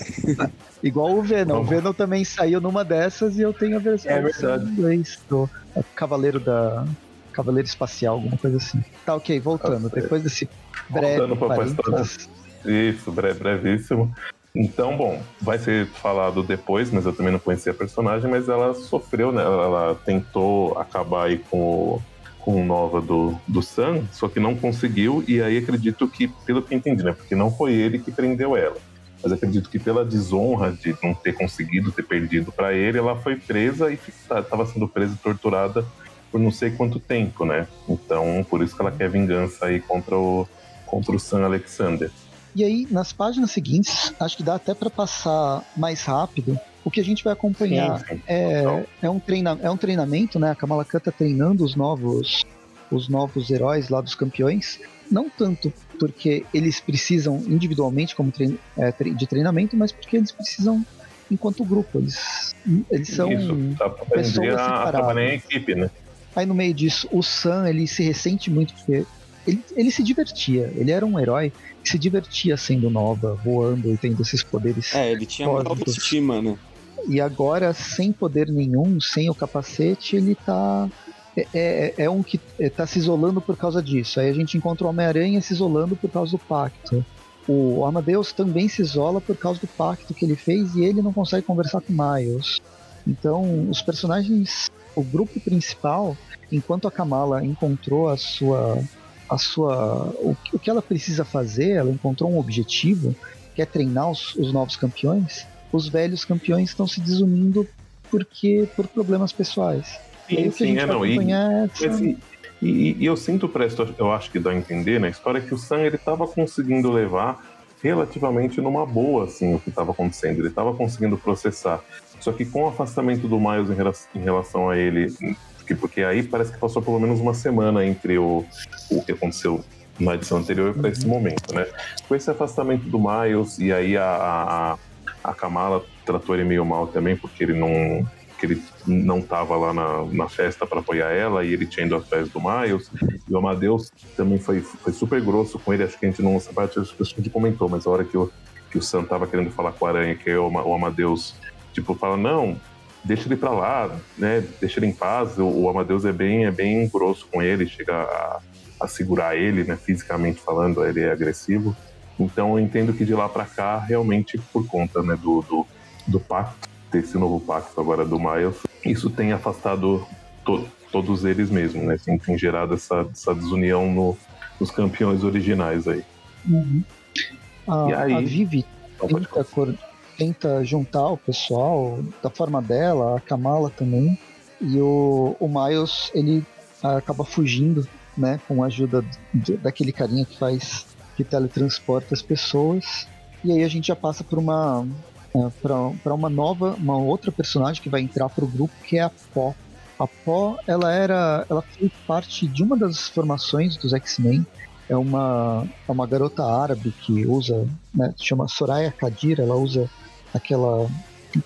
Igual o Venom. Vamos. O Venom também saiu numa dessas e eu tenho a versão É verdade. em inglês do é, Cavaleiro da. Cavaleiro Espacial, alguma coisa assim. Tá, ok, voltando. Ah, Depois desse breve Voltando pra parênteses, Isso, bre- brevíssimo. Então, bom, vai ser falado depois, mas eu também não conhecia a personagem, mas ela sofreu, né? Ela, ela tentou acabar aí com o, com o Nova do, do Sam, só que não conseguiu, e aí acredito que, pelo que entendi, né? Porque não foi ele que prendeu ela. Mas acredito que pela desonra de não ter conseguido, ter perdido para ele, ela foi presa e estava sendo presa e torturada por não sei quanto tempo, né? Então, por isso que ela quer vingança aí contra o, contra o Sam Alexander. E aí, nas páginas seguintes, acho que dá até para passar mais rápido. O que a gente vai acompanhar Sim, sim. é, é, um treina, é um treinamento, né? A Kamala Khan tá treinando os novos os novos heróis lá dos campeões, não tanto porque eles precisam individualmente como trein é, de treinamento, mas porque eles precisam enquanto grupo. Eles, eles são Isso, pra pessoas a, a trabalhar em equipe, né? Aí no meio disso, o Sam ele se ressente muito porque ele, ele se divertia. Ele era um herói que se divertia sendo nova, voando e tendo esses poderes. É, ele tinha muita autoestima, né? E agora, sem poder nenhum, sem o capacete, ele tá. É, é, é um que tá se isolando por causa disso. Aí a gente encontra o Homem-Aranha se isolando por causa do pacto. O Amadeus também se isola por causa do pacto que ele fez e ele não consegue conversar com Miles. Então, os personagens, o grupo principal, enquanto a Kamala encontrou a sua a sua o, o que ela precisa fazer, ela encontrou um objetivo, que é treinar os, os novos campeões. Os velhos campeões estão se desunindo porque por problemas pessoais. Sim, sim, é não. E, e, e, eu sinto presto, eu acho que dá a entender na né, história que o Sam ele estava conseguindo levar relativamente numa boa assim o que estava acontecendo. Ele estava conseguindo processar. Só que com o afastamento do Miles em relação a ele porque aí parece que passou pelo menos uma semana entre o, o que aconteceu na edição anterior para esse momento, né? Com esse afastamento do Miles e aí a, a, a Kamala tratou ele meio mal também porque ele não que ele não estava lá na, na festa para apoiar ela e ele tinha ido atrás do Miles e o Amadeus também foi, foi super grosso com ele acho que a gente não essa acho que a gente comentou mas a hora que o, que o Sam tava querendo falar com a Aranha que o, o Amadeus tipo fala não deixa ele para lá, né? Deixa ele em paz. O, o, Amadeus é bem, é bem grosso com ele, chega a, a, segurar ele, né? Fisicamente falando, ele é agressivo. Então eu entendo que de lá para cá, realmente por conta, né, do, do, do pacto, desse novo pacto agora do Miles, isso tem afastado to, todos eles mesmo, né? Tem, tem gerado essa, essa desunião no, nos campeões originais aí. Uhum. A, e aí, a Vivi tenta, tenta juntar o pessoal da forma dela, a Kamala também. E o, o Miles, ele acaba fugindo, né, com a ajuda de, daquele carinha que faz, que teletransporta as pessoas. E aí a gente já passa por uma é, para uma nova, uma outra personagem que vai entrar para o grupo, que é a Pó. A Pó, ela era, ela foi parte de uma das formações dos X-Men. É uma, é uma garota árabe que usa, né, se chama Soraya Kadir, ela usa aquela.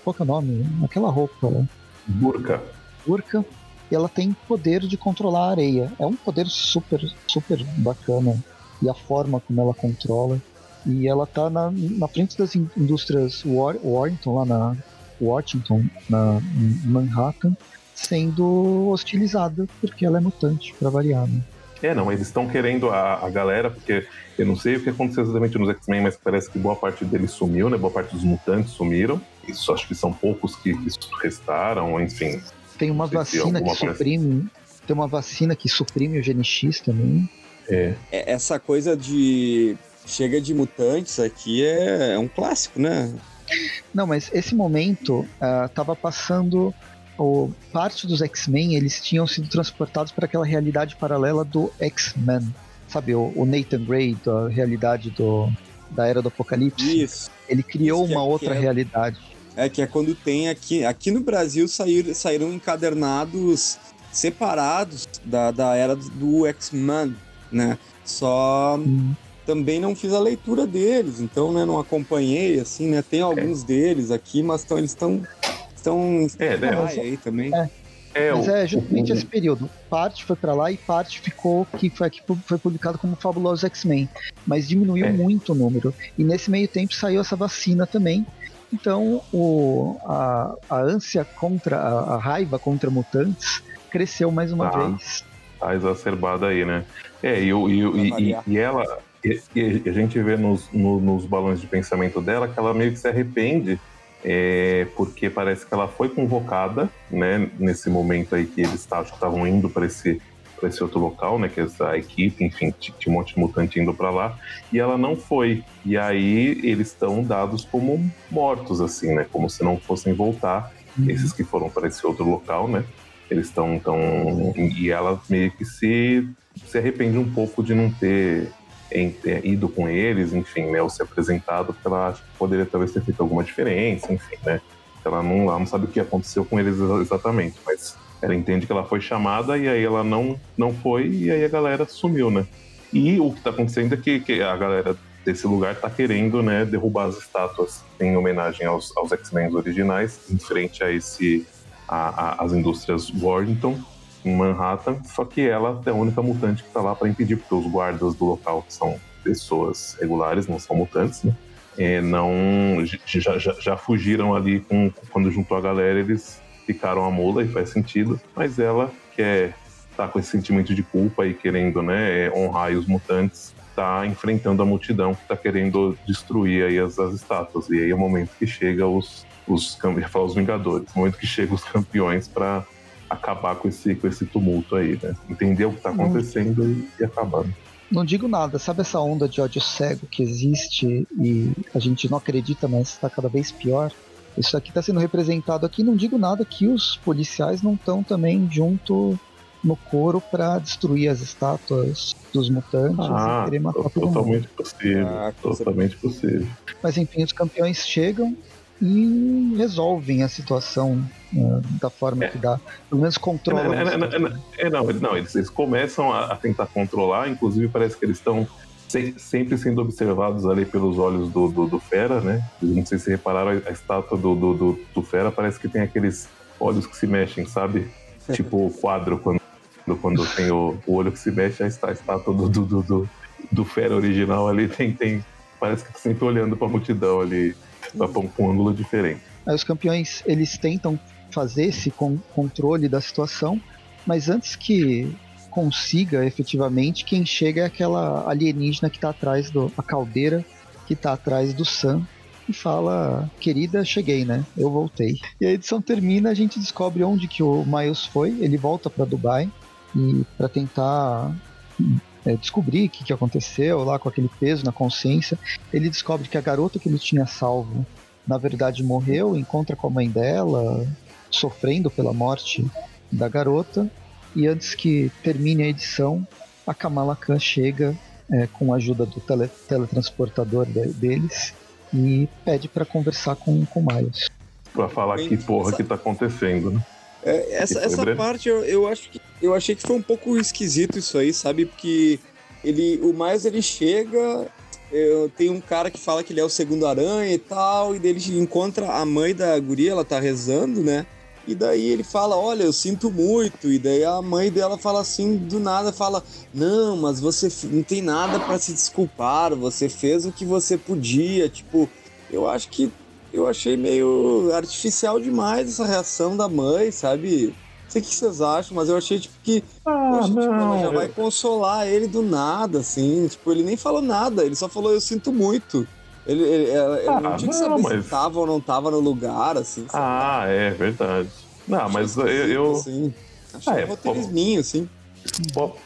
Qual que é o nome? Aquela roupa. Né? Burka. Burka. E ela tem poder de controlar a areia. É um poder super, super bacana. E a forma como ela controla. E ela tá na, na frente das indústrias War, Warrington, lá na Washington, na Manhattan, sendo hostilizada porque ela é mutante, para variar. Né? É, não, eles estão querendo a, a galera, porque eu não sei o que aconteceu exatamente nos X-Men, mas parece que boa parte deles sumiu, né? Boa parte dos mutantes sumiram. Isso acho que são poucos que, restaram, enfim. Tem uma vacina que suprime. Tem uma vacina que suprime o GNX também. É. é. Essa coisa de. Chega de mutantes aqui é, é um clássico, né? Não, mas esse momento uh, tava passando o, parte dos X-Men eles tinham sido transportados para aquela realidade paralela do X-Men. Sabe, o, o, Nathan Gray, da realidade do, da Era do Apocalipse. Isso. Ele criou Isso uma é, outra é, realidade. É, que é quando tem aqui. Aqui no Brasil sair, saíram encadernados separados da, da era do X-Men, né? Só. Hum. Também não fiz a leitura deles, então né, não acompanhei, assim, né? Tem alguns é. deles aqui, mas tão, eles estão estão é, né? aí também. É. É, Mas é justamente esse período. Parte foi para lá e parte ficou que foi, que foi publicado como Fabuloso X-Men. Mas diminuiu é. muito o número. E nesse meio tempo saiu essa vacina também. Então o, a, a ânsia contra, a, a raiva contra mutantes cresceu mais uma ah, vez. Tá exacerbada aí, né? É, e, e, e, e ela. E, a gente vê nos, no, nos balões de pensamento dela que ela meio que se arrepende é, porque parece que ela foi convocada, né, nesse momento aí que eles estavam indo para esse para esse outro local, né, que é a equipe, enfim, tinha um monte de mutante indo para lá, e ela não foi. E aí eles estão dados como mortos, assim, né, como se não fossem voltar, uhum. esses que foram para esse outro local, né, eles estão tão e ela meio que se se arrepende um pouco de não ter em ter ido com eles, enfim, né, ou se apresentado, porque ela acha que poderia talvez ter feito alguma diferença, enfim, né. Ela não, ela não sabe o que aconteceu com eles exatamente, mas Ela entende que ela foi chamada e aí ela não, não foi e aí a galera sumiu, né? E o que tá acontecendo é que, que a galera desse lugar tá querendo, né, derrubar as estátuas em homenagem aos, aos X-Men originais, em frente a esse a, a, as indústrias Warrington em Manhattan, só que ela é a única mutante que tá lá para impedir, porque os guardas do local que são pessoas regulares, não são mutantes, né? É, não já, já, já, fugiram ali com, quando juntou a galera, eles ficaram a mula e faz sentido, mas ela quer tá com esse sentimento de culpa e querendo, né, honrar os mutantes, tá enfrentando a multidão que tá querendo destruir aí as, as estátuas. E aí é o momento que chega os os, os Vingadores, o momento que chegam os campeões para acabar com esse, com esse tumulto aí, né? Entender o que tá acontecendo e, e acabar. Não digo nada, sabe essa onda de ódio cego que existe e a gente não acredita, mas está cada vez pior? Isso aqui está sendo representado aqui. Não digo nada que os policiais não estão também junto no coro para destruir as estátuas dos mutantes ah, e querer matar todo Totalmente possível. Ah, totalmente possível. Mas enfim, os campeões chegam e resolvem a situação uh, da forma é. que dá. Pelo menos controlam. É, é, é, não, não eles, eles começam a, a, tentar controlar, inclusive parece que eles estão se, sempre sendo observados ali pelos olhos do, do, do, Fera, né? Não sei se repararam, a, estátua do, do, do, do Fera parece que tem aqueles olhos que se mexem, sabe? tipo o quadro quando, quando tem o, o olho que se mexe, a estátua do, do, do, do, Fera original ali tem, tem. Parece que tá sempre olhando para a multidão ali para um ângulo diferente. Aí os campeões eles tentam fazer esse con controle da situação, mas antes que consiga efetivamente, quem chega é aquela alienígena que está atrás do a caldeira que está atrás do Sam e fala: "Querida, cheguei, né? Eu voltei". E a edição termina, a gente descobre onde que o Miles foi, ele volta para Dubai e para tentar é, descobrir o que, que aconteceu lá com aquele peso na consciência. Ele descobre que a garota que ele tinha salvo, na verdade, morreu, encontra com a mãe dela, sofrendo pela morte da garota. E antes que termine a edição, a Kamala Khan chega é, com a ajuda do tele, teletransportador de, deles e pede para conversar com, com o Miles. Pra falar que porra que tá acontecendo, né? É, essa essa parte eu, eu acho que eu achei que foi um pouco esquisito isso aí, sabe? Porque ele, o Miles ele chega, eu, tem um cara que fala que ele é o segundo aranha e tal, e daí ele encontra a mãe da guria, ela tá rezando, né? E daí ele fala, olha, eu sinto muito. E daí a mãe dela fala assim, do nada, fala, não, mas você não tem nada para se desculpar, você fez o que você podia. Tipo, eu acho que eu achei meio artificial demais essa reação da mãe, sabe? Não sei o que vocês acham, mas eu achei tipo que ah, poxa, tipo, ela já vai consolar ele do nada, assim. Tipo, ele nem falou nada, ele só falou, eu sinto muito. Ele, ele, ah, não tinha que saber mas... se tava ou não tava no lugar, assim. Ah, é verdade. Não, mas eu. eu... Assim. Achei ah, é, um roteirisminho, assim.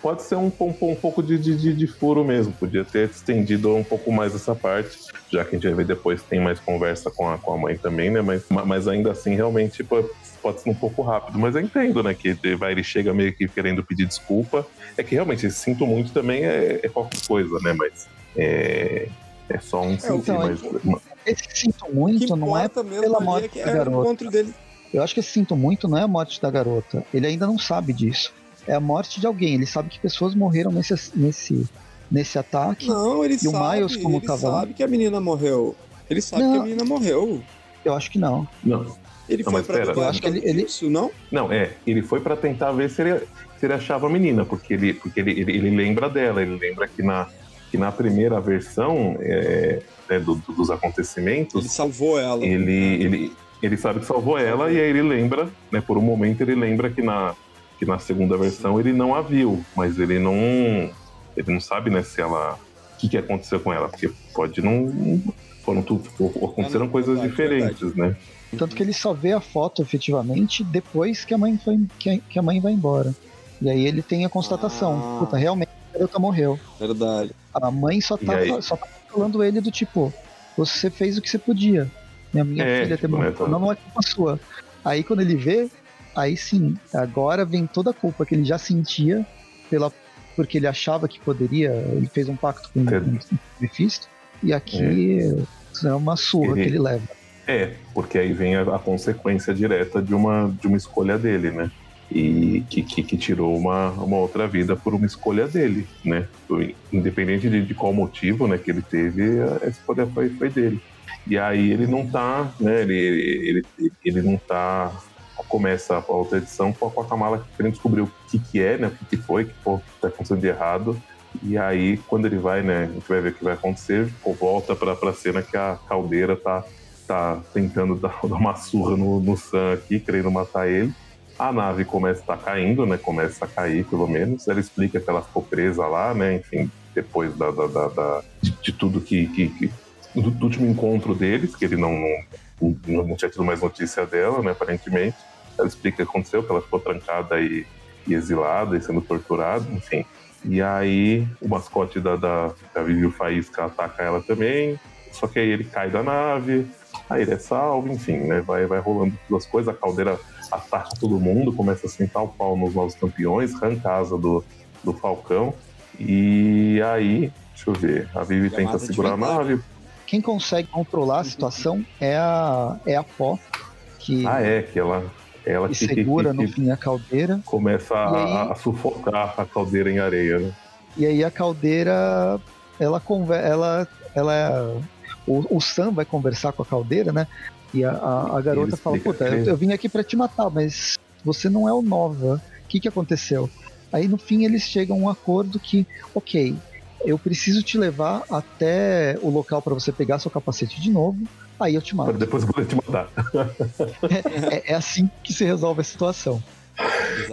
Pode ser um, um, um pouco de, de, de, furo mesmo, podia ter estendido um pouco mais essa parte, já que a gente vai ver depois tem mais conversa com a, com a mãe também, né? Mas, mas ainda assim, realmente pode, pode ser um pouco rápido. Mas eu entendo, né? Que vai, ele chega meio que querendo pedir desculpa. É que realmente esse sinto muito também é, é qualquer coisa, né? Mas é, é só um é, sentir. Então, mas, esse sinto muito não é pela morte é da garota. Dele. Eu acho que esse sinto muito não é a morte da garota. Ele ainda não sabe disso é a morte de alguém. Ele sabe que pessoas morreram nesse, nesse, nesse ataque. Não, ele e sabe. o Miles, como ele tava sabe que a menina morreu. Ele sabe não, que a menina morreu. Eu acho que não. Não. Ele não, foi pra eu acho que ele, ele... Isso, não? Não, é. Ele foi para tentar ver se ele, se ele achava a menina, porque ele, porque ele, ele, ele lembra dela. Ele lembra que na, que na primeira versão é, né, do, do, dos acontecimentos. Ele salvou ela. Ele, ele, ele sabe que salvou ela, e aí ele lembra, né? Por um momento ele lembra que na, que na segunda versão ele não a viu, mas ele não ele não sabe né se ela o que, que aconteceu com ela, porque pode não foram tudo aconteceram é, coisas verdade, diferentes, verdade. né? Tanto que ele só vê a foto efetivamente depois que a mãe foi que a, mãe vai embora. E aí ele tem a constatação, ah. puta, realmente a garota morreu. Verdade. A mãe só tava, só tava falando ele do tipo, você fez o que você podia. Minha, minha é, filha ter morrido, não, não é culpa sua. Aí quando ele vê, aí sim, agora vem toda a culpa que ele já sentia pela porque ele achava que poderia, ele fez um pacto com, é. o Mephisto, e aqui é. é, uma surra ele, que ele leva. É, porque aí vem a, a, consequência direta de uma, de uma escolha dele, né? e que, que, que, tirou uma, uma outra vida por uma escolha dele, né? Independente de, de qual motivo né, que ele teve, a escolha foi, foi dele. E aí ele não tá, né? Ele, ele, ele não tá. Começa a outra edição com a Kamala querendo descobrir o que, que é, né? O que, que foi, que está acontecendo de errado. E aí, quando ele vai, né? A gente vai ver o que vai acontecer, volta para a cena que a caldeira tá, tá tentando dar, dar uma surra no, no Sam aqui, querendo matar ele. A nave começa a estar tá caindo, né? Começa a cair, pelo menos. Ela explica que ela ficou presa lá, né? Enfim, depois da, da, da, da de, de, tudo que, que, que do, do, último encontro deles, que ele não, não, não, tinha tido mais notícia dela, né? Aparentemente. Ela explica o que aconteceu, que ela ficou trancada e, e exilada e sendo torturada, enfim. E aí o mascote da, da, da Vivi Faísca ataca ela também. Só que aí ele cai da nave, aí ele é salvo, enfim, né? Vai, vai rolando duas coisas, a caldeira ataca todo mundo, começa a sentar o pau nos novos campeões, arranca a asa do, do Falcão. E aí, deixa eu ver, a Vivi tenta segurar a nave. Quem consegue controlar a situação é a, é a Pó. Que... Ah, é, que ela, ela que, segura que, que, no fim a caldeira. Começa a, aí, a, sufocar a caldeira em areia, né? E aí a caldeira, ela, ela, ela o, o Sam vai conversar com a caldeira, né? E a, a, a garota fala, puta, eu, eu, vim aqui para te matar, mas você não é o Nova. O que, que aconteceu? Aí no fim eles chegam a um acordo que, ok, eu preciso te levar até o local para você pegar seu capacete de novo, aí eu te mato. Para depois poder te matar. é, é, é, assim que se resolve a situação.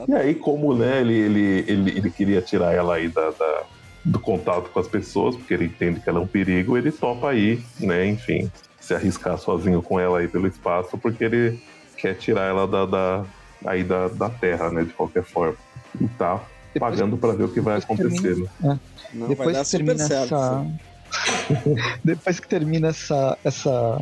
E aí, como né, ele, ele, ele, ele queria tirar ela aí da, da, do contato com as pessoas, porque ele entende que ela é um perigo, ele topa aí, né, enfim, se arriscar sozinho com ela aí pelo espaço, porque ele quer tirar ela da, da aí da, da Terra, né, de qualquer forma. E tá depois, pagando para ver o que vai acontecer. Termina, né? é. Não, depois que termina essa... depois que termina essa, essa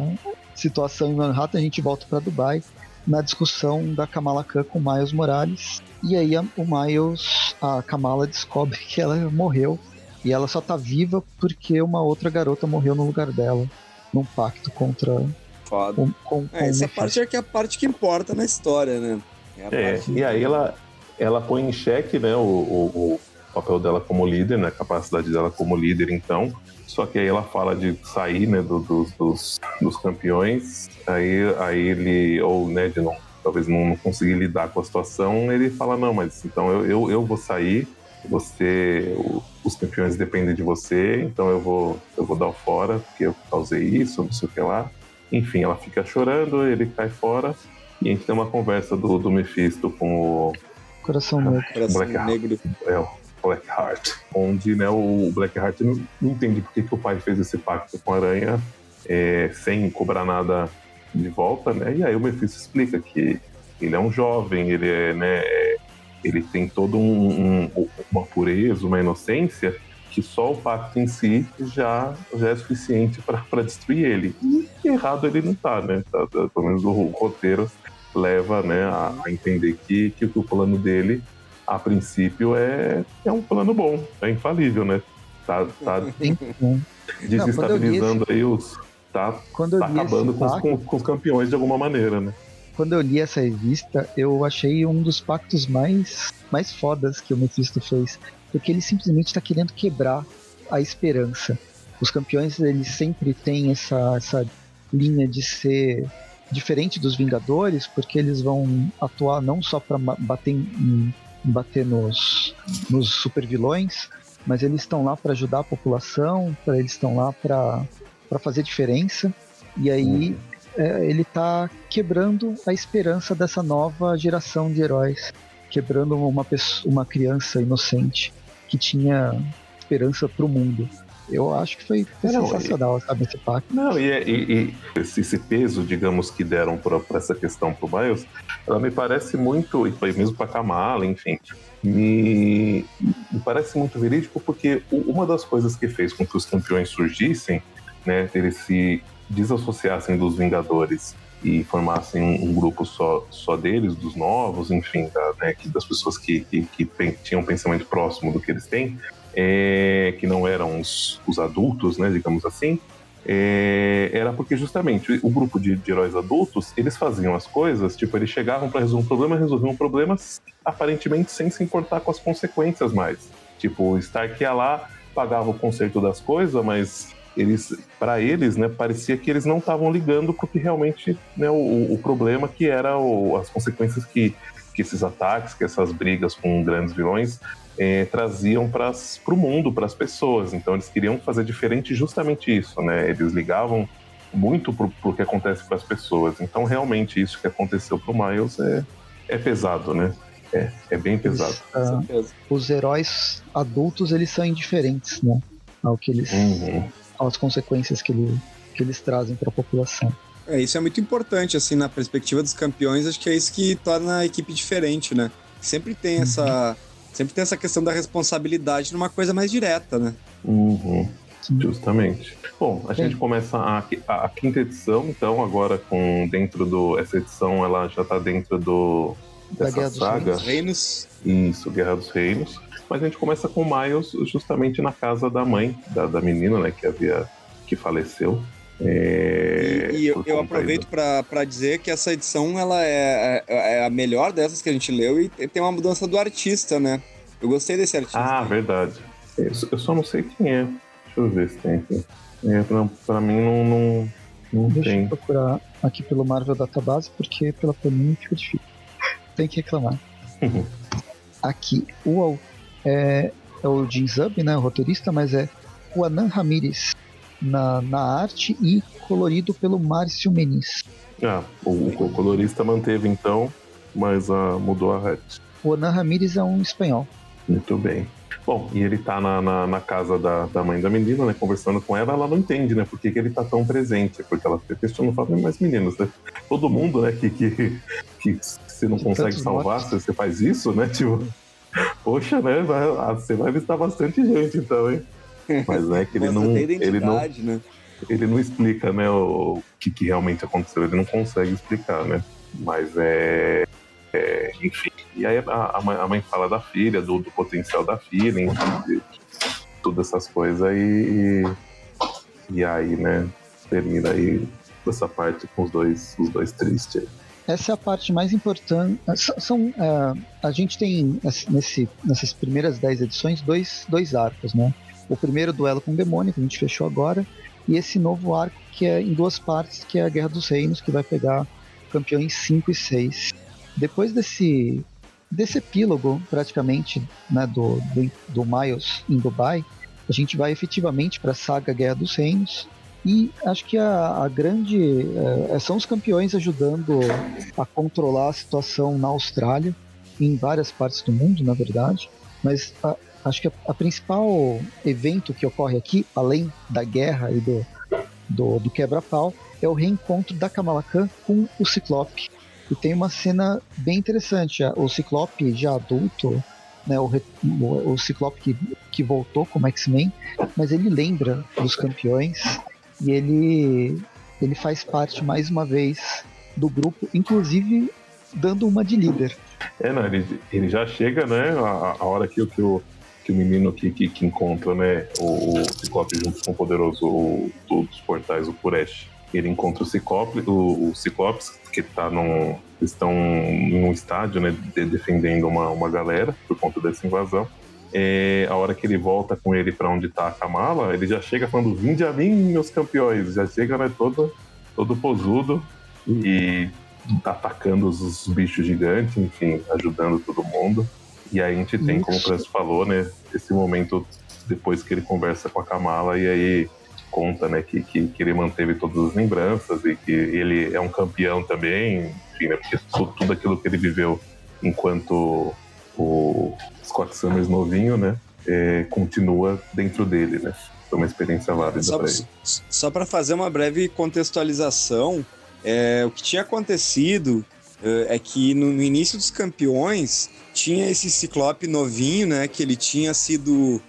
situação em Manhattan, a gente volta para Dubai na discussão da Kamala Khan com Miles Morales. E aí a, o Miles, a Kamala descobre que ela morreu e ela só tá viva porque uma outra garota morreu no lugar dela num pacto contra. Foda. Com, com, é, essa parte é que é a parte que importa na história, né? É, é e aí ela, ela põe em xeque né, o, o, o, papel dela como líder, né, a capacidade dela como líder, então. Só que aí ela fala de sair né, do, do, dos, dos campeões, aí, aí ele, ou né, de não, talvez não, não conseguir lidar com a situação, ele fala: não, mas então eu, eu, eu vou sair, você, os campeões dependem de você, então eu vou, eu vou dar o fora, porque eu causei isso, não sei o que lá. Enfim, ela fica chorando, ele cai fora, e a gente tem uma conversa do, do Mephisto com o. Coração Negro. Coração Negro. É, Blackheart. Onde né, o Blackheart não, entende por que, que o pai fez esse pacto com a aranha é, sem cobrar nada de volta, né? E aí o Mephisto explica que ele é um jovem, ele é, né, é ele tem todo um, um, uma pureza, uma inocência que só o pacto em si já, já é suficiente para destruir ele. E errado ele não tá, né? Tá, tá, pelo menos o roteiro leva né, a, a entender que, que o plano dele, a princípio, é, é um plano bom, é infalível, né? Tá, tá desestabilizando aí os. Tá, tá acabando com, com, com os campeões de alguma maneira, né? quando eu li essa revista, eu achei um dos pactos mais, mais fodas que o Mephisto fez. Porque ele simplesmente está querendo quebrar a esperança. Os campeões, eles sempre têm essa, essa linha de ser diferente dos Vingadores, porque eles vão atuar não só para bater, em, bater nos, nos supervilões, mas eles estão lá para ajudar a população, para eles estão lá para fazer diferença. E aí uhum é, ele está quebrando a esperança dessa nova geração de heróis, quebrando uma, pessoa, uma criança inocente que tinha esperança para o mundo. Eu acho que foi, foi não, sensacional, e, sabe, esse pacto. Não, e, é, e, e esse, esse, peso, digamos, que deram para essa questão para o Miles, ela me parece muito, e foi mesmo para Kamala, enfim, me, me, parece muito verídico porque uma das coisas que fez com que os campeões surgissem, né, eles se desassociassem dos Vingadores e formassem um, um, grupo só, só deles, dos novos, enfim, da, né, das pessoas que, que, que tinham um pensamento próximo do que eles têm, é, que não eram os, os adultos, né, digamos assim, é, era porque justamente o grupo de, de, heróis adultos, eles faziam as coisas, tipo, eles chegavam para resolver um problema, resolviam um problema aparentemente sem se importar com as consequências mais. Tipo, o Stark ia lá, pagava o conserto das coisas, mas eles, para eles, né, parecia que eles não estavam ligando porque realmente, né, o, o problema que era o, as consequências que, que esses ataques, que essas brigas com grandes vilões é, traziam para o mundo, para as pessoas. Então eles queriam fazer diferente justamente isso, né? Eles ligavam muito para o que acontece para as pessoas. Então realmente isso que aconteceu para o Miles é, é pesado, né? É, é bem pesado. uh, os heróis adultos eles são indiferentes, né? Ao que eles, uhum. às consequências que, ele, que eles trazem para a população. É, isso é muito importante, assim, na perspectiva dos campeões, acho que é isso que torna a equipe diferente, né? Sempre tem uhum. essa sempre tem essa questão da responsabilidade numa coisa mais direta, né? Uhum. Justamente. Bom, a Sim. gente começa a, a, a, quinta edição, então, agora com dentro do. Essa edição ela já está dentro do. dessa da saga. Dos Reinos. Isso, Guerra dos Reinos. Mas a gente começa com o Miles justamente na casa da mãe da, da menina, né? Que havia. que faleceu. É, e, e eu, eu, aproveito para dizer que essa edição ela é, é, é, a melhor dessas que a gente leu e tem uma mudança do artista, né? Eu gostei desse artista. Ah, verdade. Eu só não sei quem é. Deixa eu ver se tem aqui. É, pra, pra mim não, não, não Deixa tem. eu procurar aqui pelo Marvel Database, porque pela Panini fica difícil. Tem que reclamar. aqui, o é, é o Jim Zub, né, o roteirista, mas é o Anan Ramirez na, na arte e colorido pelo Márcio Meniz. Ah, o, o colorista manteve então, mas uh, mudou a arte. O Anan Ramírez é um espanhol. Muito bem. Bom, e ele tá na, na, na, casa da, da mãe da menina, né, conversando com ela, ela não entende, né, por que, que ele tá tão presente, porque ela fica questionando, fala, mas meninos, né, todo mundo, né, que, que, que você não consegue salvar, você, você faz isso, né, tipo, poxa, né, ah, você vai visitar bastante gente, então, hein. Mas é que ele não, ele não, né? ele não explica, né, o, que, que realmente aconteceu. Ele não consegue explicar, né? Mas é, é enfim. E aí a, a, mãe fala da filha, do, do potencial da filha, enfim, de, todas essas coisas e, e aí, né, termina aí essa parte com os dois, os dois tristes. Essa é a parte mais importante. São, uh, a gente tem nesse, nessas primeiras dez edições dois, dois arcos, né? O primeiro duelo com o demônio, que a gente fechou agora, e esse novo arco que é em duas partes, que é a Guerra dos Reinos, que vai pegar campeões 5 e 6. Depois desse, desse epílogo, praticamente, né, do, do, do Miles em Dubai, a gente vai efetivamente para a saga Guerra dos Reinos, e acho que a, a grande. É, são os campeões ajudando a controlar a situação na Austrália, em várias partes do mundo, na verdade. Mas a, acho que a, a, principal evento que ocorre aqui, além da guerra e do, do, do quebra-pau, é o reencontro da Kamala Khan com o Ciclope. E tem uma cena bem interessante. O Ciclope já adulto, né, o, o, o Ciclope que, que voltou como X-Men, mas ele lembra dos campeões e ele, ele faz parte mais uma vez do grupo, inclusive dando uma de líder. É, não, ele, ele já chega, né? A, a hora que, que o, que o menino que, que, que encontra, né, o, o, Ciclope junto com o poderoso o, dos portais, o Puresh, ele encontra o Ciclope, o, o Ciclopes, que tá num, estão num estádio, né, de, defendendo uma, uma galera por conta dessa invasão. É, a hora que ele volta com ele para onde tá a Kamala, ele já chega falando: Vinde a mim, meus campeões. Já chega, né, todo, todo posudo e atacando os, os bichos gigantes, enfim, ajudando todo mundo. E aí a gente tem, como o Francis falou, né, esse momento depois que ele conversa com a Kamala e aí conta, né, que, que, que, ele manteve todas as lembranças e que ele é um campeão também, enfim, né, porque tudo aquilo que ele viveu enquanto o Scott Summers novinho, né, é, continua dentro dele, né. Foi uma experiência válida para ele. Só para fazer uma breve contextualização, é, o que tinha acontecido é, é que no, no início dos campeões tinha esse Ciclope novinho, né? Que ele tinha sido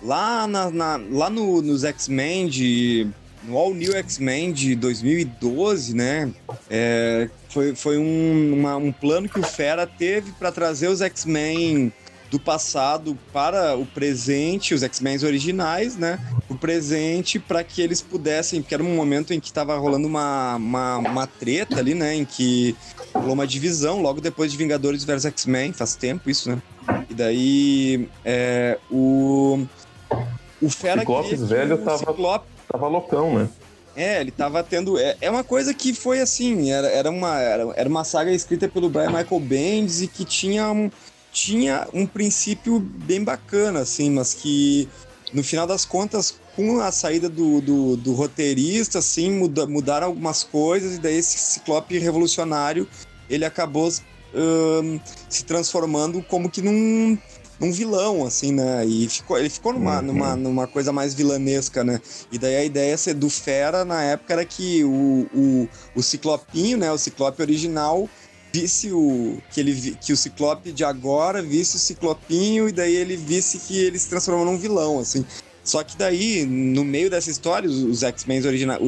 lá, na, na lá no, nos X-Men de. No All New X-Men de 2012, né? É, foi foi um, uma, um plano que o Fera teve para trazer os X-Men do passado para o presente, os X-Men originais, né? Presente para que eles pudessem, porque era um momento em que estava rolando uma, uma, uma, treta ali, né? Em que rolou uma divisão logo depois de Vingadores vs X-Men, faz tempo isso, né? E daí é, o. O Fera Ciclopes velho tava, Ciclope... tava loucão, né? É, ele tava tendo. É, é uma coisa que foi assim: era, era, uma, era, era uma saga escrita pelo Brian Michael Bendis e que tinha um, tinha um princípio bem bacana, assim, mas que no final das contas, com a saída do, do, do roteirista, assim, muda, mudaram algumas coisas, e daí esse ciclope revolucionário ele acabou uh, se transformando como que num, num vilão, assim, né? E ficou, ele ficou numa, uhum. numa, numa coisa mais vilanesca, né? E daí a ideia do Fera na época era que o, o, o Ciclopinho, né? O Ciclope original visse o que ele que o Ciclope de agora visse o Ciclopinho e daí ele visse que ele se transformou num vilão, assim. Só que daí, no meio dessa história, os X-Men origina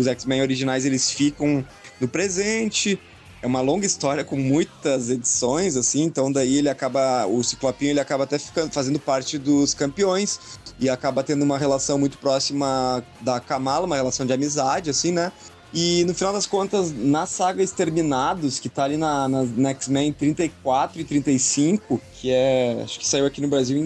originais eles ficam no presente. É uma longa história com muitas edições, assim, então daí ele acaba. O Ciclopinho ele acaba até ficando, fazendo parte dos campeões e acaba tendo uma relação muito próxima da Kamala, uma relação de amizade, assim, né? E no final das contas, na saga Exterminados, que tá ali na, na, na X-Men 34 e 35, que é. Acho que saiu aqui no Brasil em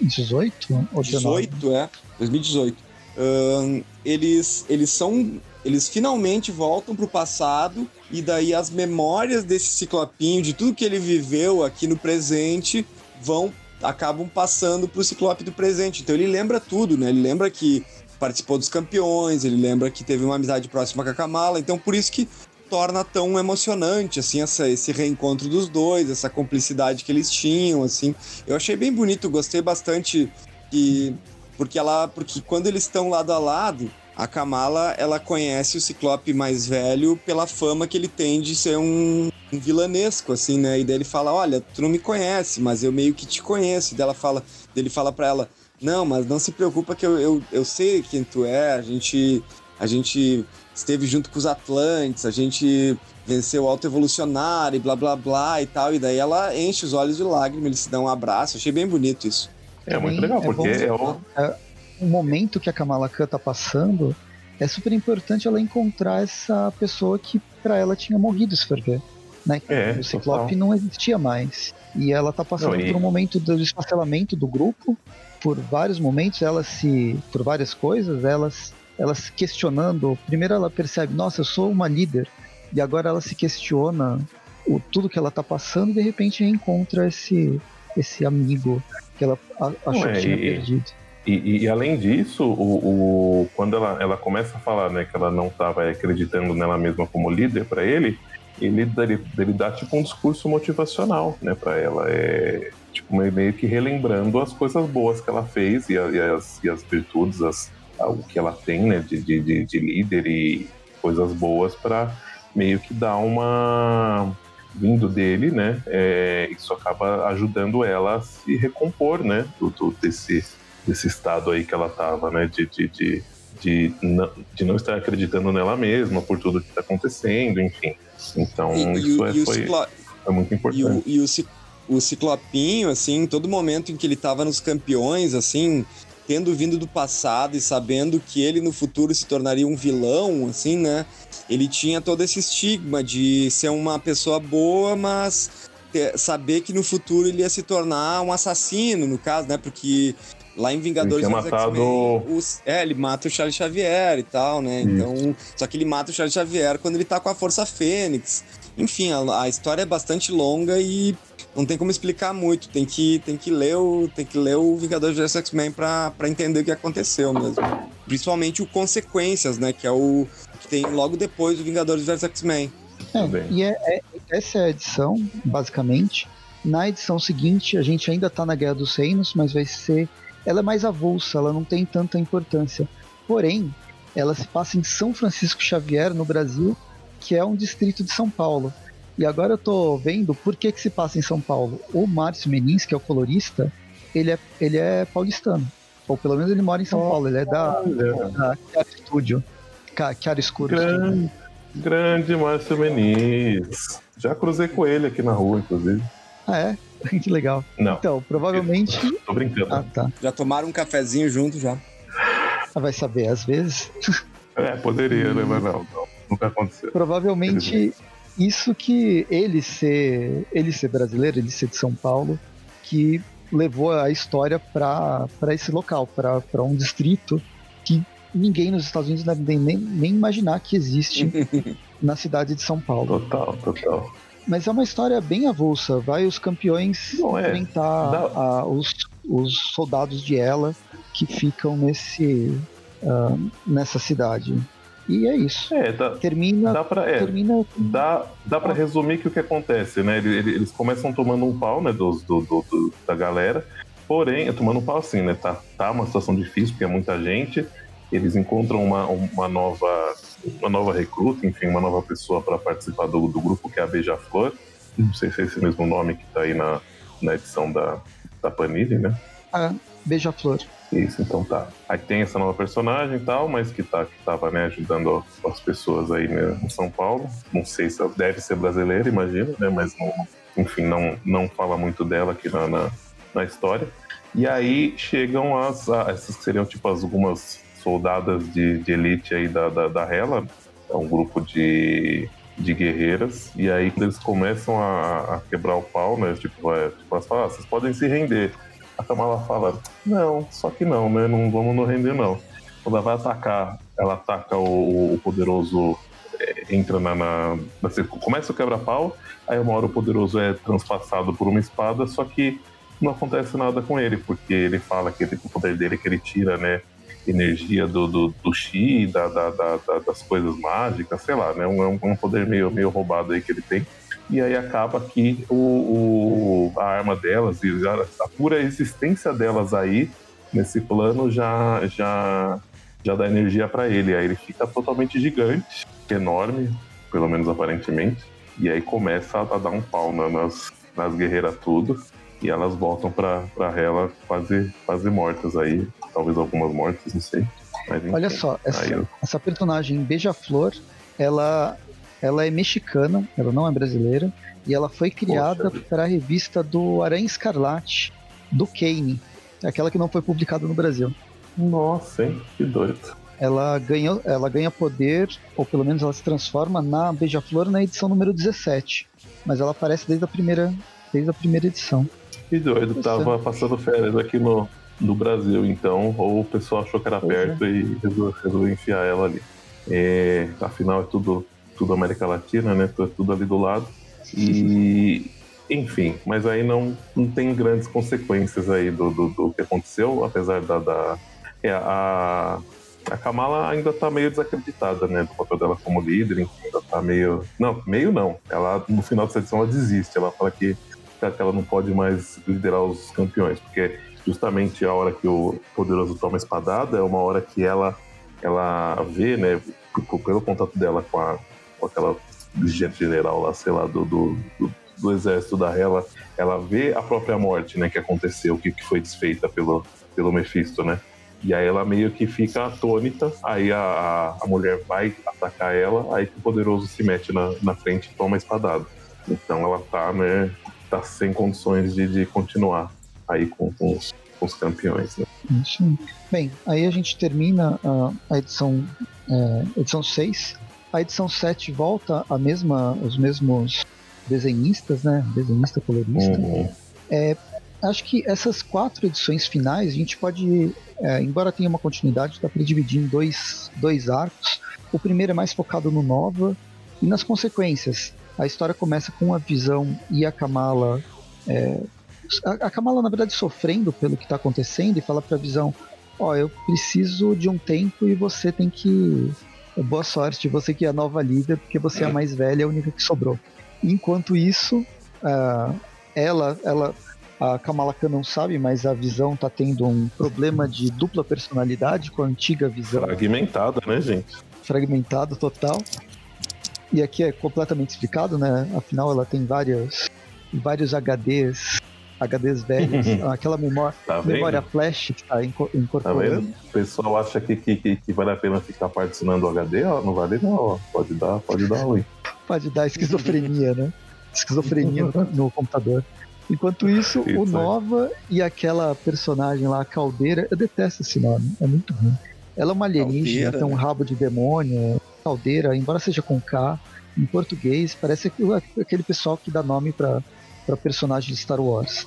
2018 ou 18, é. 2018. Um, eles, eles são. Eles finalmente voltam pro passado e daí as memórias desse ciclopinho, de tudo que ele viveu aqui no presente, vão acabam passando pro ciclope do presente. Então ele lembra tudo, né? Ele lembra que participou dos campeões, ele lembra que teve uma amizade próxima com a Kamala, então por isso que torna tão emocionante, assim, essa, esse reencontro dos dois, essa cumplicidade que eles tinham, assim. Eu achei bem bonito, gostei bastante que... Porque ela... Porque quando eles estão lado a lado, a Kamala, ela conhece o Ciclope mais velho pela fama que ele tem de ser um, um vilanesco, assim, né? E daí ele fala, olha, tu não me conhece, mas eu meio que te conheço. E daí ela fala, ele fala pra ela, não, mas não se preocupa que eu, eu, eu sei quem tu é, a gente, a gente esteve junto com os Atlantes, a gente venceu o Alto Evolucionário e blá blá blá e tal. E daí ela enche os olhos de lágrimas, eles se dão um abraço. Achei bem bonito isso. É muito legal, é porque é, o... é, o momento que a Kamala Khan tá passando. É super importante ela encontrar essa pessoa que para ela tinha morrido, se for ver. Né? É, o Ciclope total. não existia mais. E ela tá passando não, e... por um momento do esfacelamento do grupo por vários momentos, ela se. por várias coisas, elas, ela se questionando. Primeiro ela percebe, nossa, eu sou uma líder. E agora ela se questiona o, tudo que ela tá passando e de repente encontra esse, esse amigo que ela achou é, que tinha e, perdido. E, e, além disso, o, o, quando ela, ela começa a falar né, que ela não estava acreditando nela mesma como líder para ele, ele, ele, ele dá tipo um discurso motivacional né, para ela. É, tipo, meio que relembrando as coisas boas que ela fez e, a, e as, e as virtudes, as, o que ela tem, né, de, de, de líder e coisas boas para meio que dar uma vindo dele, né? É, isso acaba ajudando ela a se recompor, né? Do, do, desse, desse estado aí que ela tava, né? De, de, de, de, não, de não estar acreditando nela mesma por tudo que está acontecendo, enfim. Então, e, isso e, é, foi, ciclo... é muito importante. E o, e o, o Ciclopinho, assim, todo momento em que ele tava nos campeões, assim, tendo vindo do passado e sabendo que ele no futuro se tornaria um vilão, assim, né? Ele tinha todo esse estigma de ser uma pessoa boa, mas ter, saber que no futuro ele ia se tornar um assassino, no caso, né? Porque lá em Vingadores ele matado... os, é, ele mata o Charles Xavier e tal, né? Isso. Então, só que ele mata o Charles Xavier quando ele tá com a Força Fênix. Enfim, a, a história é bastante longa e não tem como explicar muito. Tem que, tem que ler o, tem que ler o Vingadores vs X-Men pra, pra entender o que aconteceu mesmo. Principalmente o Consequências, né? Que é o que tem logo depois do Vingadores vs X-Men. É, e é, é, essa é a edição, basicamente. Na edição seguinte, a gente ainda tá na Guerra dos Reinos, mas vai ser. Ela é mais avulsa, ela não tem tanta importância. Porém, ela se passa em São Francisco Xavier, no Brasil, que é um distrito de São Paulo. E agora eu tô vendo por que que se passa em São Paulo. O Márcio Menins, que é o colorista, ele é, ele é paulistano. Ou pelo menos ele mora em São oh, Paulo, ele é da, da Chiara Studio. Chiara Escuro. Grande, grande Márcio Menins. Já cruzei com ele aqui na rua, inclusive. Ah, é? que legal. Não. Então, provavelmente. Tô brincando. Ah, tá. Já tomaram um cafezinho junto já. Vai saber, às vezes. É, poderia, né? Mas não, não, nunca aconteceu. Provavelmente isso que ele ser, ele ser brasileiro, ele ser de São Paulo, que levou a história para esse local, para um distrito que ninguém nos Estados Unidos deve nem, nem imaginar que existe na cidade de São Paulo. Total, total. Mas é uma história bem avulsa. Vai os campeões Não é. enfrentar a, os, os soldados de ela que ficam nesse uh, nessa cidade. E é isso. É, dá, termina. Dá pra, é, termina... Dá, dá pra resumir que o que acontece, né? Eles, eles começam tomando um pau, né? Dos, do, do, do, da galera. Porém, tomando um pau assim, né? Tá, tá uma situação difícil, porque é muita gente. Eles encontram uma, uma nova uma nova recruta, enfim, uma nova pessoa para participar do, do grupo que é a Beija-Flor. Não sei se é esse mesmo nome que tá aí na, na edição da, da Panini, né? Ah, Beija-Flor. Isso, então tá. Aí tem essa nova personagem e tal, mas que, tá, que tava né, ajudando as pessoas aí né, em São Paulo. Não sei se deve ser brasileira, imagino, né? Mas não, enfim, não, não fala muito dela aqui na, na, na história. E aí chegam as, essas que seriam tipo as, algumas soldadas de, de elite aí da, da, da Hela, é um grupo de, de guerreiras, e aí eles começam a, a quebrar o pau, né? Tipo, é, tipo elas falam, ah, vocês podem se render. A Kamala fala, não, só que não, né? Não vamos nos render, não. Quando ela vai atacar, ela ataca o, o poderoso, é, entra na, na, na, Começa o quebra-pau, aí uma hora o poderoso é transpassado por uma espada, só que não acontece nada com ele, porque ele fala que ele, o poder dele é que ele tira, né? Energia do, do, do chi, da, da, da, das coisas mágicas, sei lá, né? Um, um poder meio, meio roubado aí que ele tem e aí acaba que o, o, a arma delas e a, pura existência delas aí nesse plano já já já dá energia para ele. Aí ele fica totalmente gigante, enorme, pelo menos aparentemente, e aí começa a, dar um pau nas, nas guerreiras tudo. E elas voltam pra, pra ela quase, quase mortas aí. Talvez algumas mortas, não sei. Mas, Olha só, essa, eu... essa personagem Beija-Flor, ela ela é mexicana, ela não é brasileira, e ela foi criada para a revista do Aranha Escarlate, do Kane, aquela que não foi publicada no Brasil. Nossa, hein? Que doido. Ela ganha, ela ganha poder, ou pelo menos ela se transforma na Beija-Flor na edição número 17. Mas ela aparece desde a primeira, desde a primeira edição. Que doido, tava passando férias aqui no, no Brasil, então, ou o pessoal achou que era pois perto é. e resolveu, resolveu enfiar ela ali. É, afinal, é tudo tudo América Latina, né? Tudo ali do lado. E, enfim, mas aí não, não tem grandes consequências aí do, do, do que aconteceu, apesar da. da é, a, a Kamala ainda tá meio desacreditada, né? Do papel dela como líder, enfim, ainda tá meio. Não, meio não. Ela, no final dessa edição, ela desiste. Ela fala que, que ela não pode mais liderar os campeões, porque justamente a hora que o poderoso toma a espadada é uma hora que ela, ela vê, né? Pelo contato dela com a, com aquela general lá, sei lá, do, do, do, do exército da Hela, ela vê a própria morte, né, que aconteceu, que, que foi desfeita pelo, pelo Mephisto, né? E aí ela meio que fica atônita, aí a, a, mulher vai atacar ela, aí que o poderoso se mete na, na frente e toma a espadada. Então ela tá, né, tá sem condições de, de continuar aí com, com, os, com os campeões, né? Bem, aí a gente termina a, a edição, é, edição 6, a edição 7 volta a mesma, os mesmos desenhistas, né? Desenhista colorista. Uhum. É, acho que essas quatro edições finais, a gente pode, é, embora tenha uma continuidade, dá para dividir em dois, dois arcos. O primeiro é mais focado no Nova e nas consequências. A história começa com a Visão e a Kamala. É, a, a Kamala, na verdade, sofrendo pelo que está acontecendo e fala para a Visão: Ó, oh, eu preciso de um tempo e você tem que boa sorte, você que é a nova líder, porque você é a mais velha, é a única que sobrou. Enquanto isso, uh, ela, ela, a Kamala Khan não sabe, mas a Visão tá tendo um problema de dupla personalidade com a antiga Visão. Fragmentada, né, gente? Fragmentado total. E aqui é completamente explicado, né? Afinal, ela tem vários, vários HDs HDs velhos, aquela memória, tá memória flash que está incorporando. Tá o pessoal acha que, que, que, vale a pena ficar particionando o HD, ó, não vale não, ó. pode dar, pode dar ruim. Pode dar esquizofrenia, né? Esquizofrenia no, no computador. Enquanto isso, isso o Nova e aquela personagem lá, a Caldeira, eu detesto esse nome, é muito ruim. Ela é uma alienígena, Caldeira, tem um né? rabo de demônio, caldeira, embora seja com K, em português, parece aquele pessoal que dá nome pra, pra personagem de Star Wars.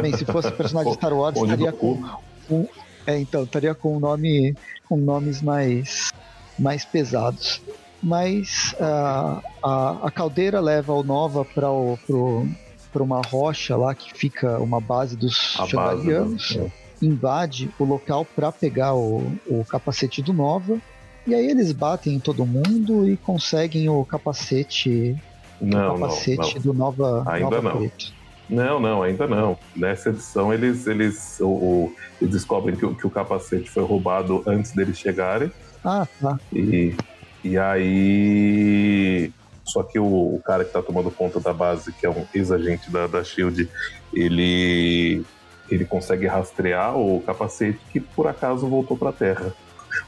Bem, se fosse personagem de Star Wars, Onde estaria com, com- É, então, estaria com nome. com nomes mais. mais pesados. Mas ah, a, a caldeira leva o Nova para pro, pra uma rocha lá que fica uma base dos base. Xandarianos do- invade o local para pegar o, o capacete do Nova. E aí eles batem em todo mundo e conseguem o capacete, Não, o não, capacete não. do Nova, Ainda Nova não. Preto. Não, não, ainda não. Nessa edição eles, eles, o, o- eles descobrem que, o- que o capacete foi roubado antes deles chegarem. Ah, tá. E, e aí. Só que o, o cara que tá tomando conta da base, que é um ex-agente da, da Shield, ele, ele consegue rastrear o capacete que por acaso voltou pra Terra.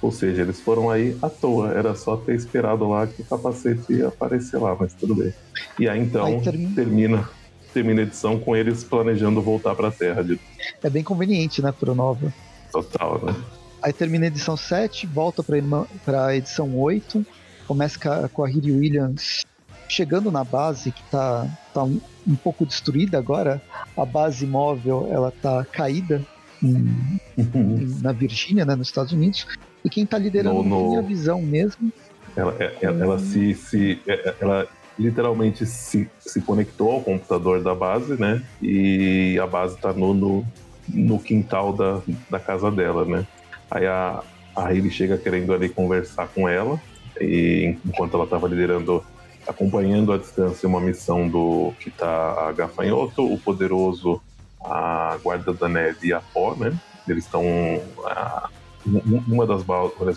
Ou seja, eles foram aí à toa. Era só ter esperado lá que o capacete ia aparecer lá, mas tudo bem. E aí então Aí termina- termina, termina a edição com eles planejando voltar pra Terra de É bem conveniente, né, pro Nova. total, né? Aí termina a edição 7, volta pra, irmã- pra edição 8, começa com a, a Riri Williams chegando na base, que tá, tá um, um pouco destruída agora. A base móvel, ela tá caída em- em- na Virgínia, né, nos Estados Unidos. E quem tá liderando No- no- a visão mesmo. Ela, é- ela, ela se, se é- ela literalmente se, se conectou ao computador da base, né? E a base tá no, no, no quintal da, da casa dela, né? Aí a, a Hayley chega querendo ali conversar com ela, e enquanto ela tava liderando, acompanhando à distância uma missão do que tá a Gafanhoto, o Poderoso, a Guarda da Neve e a Pó, né? Eles estão uma das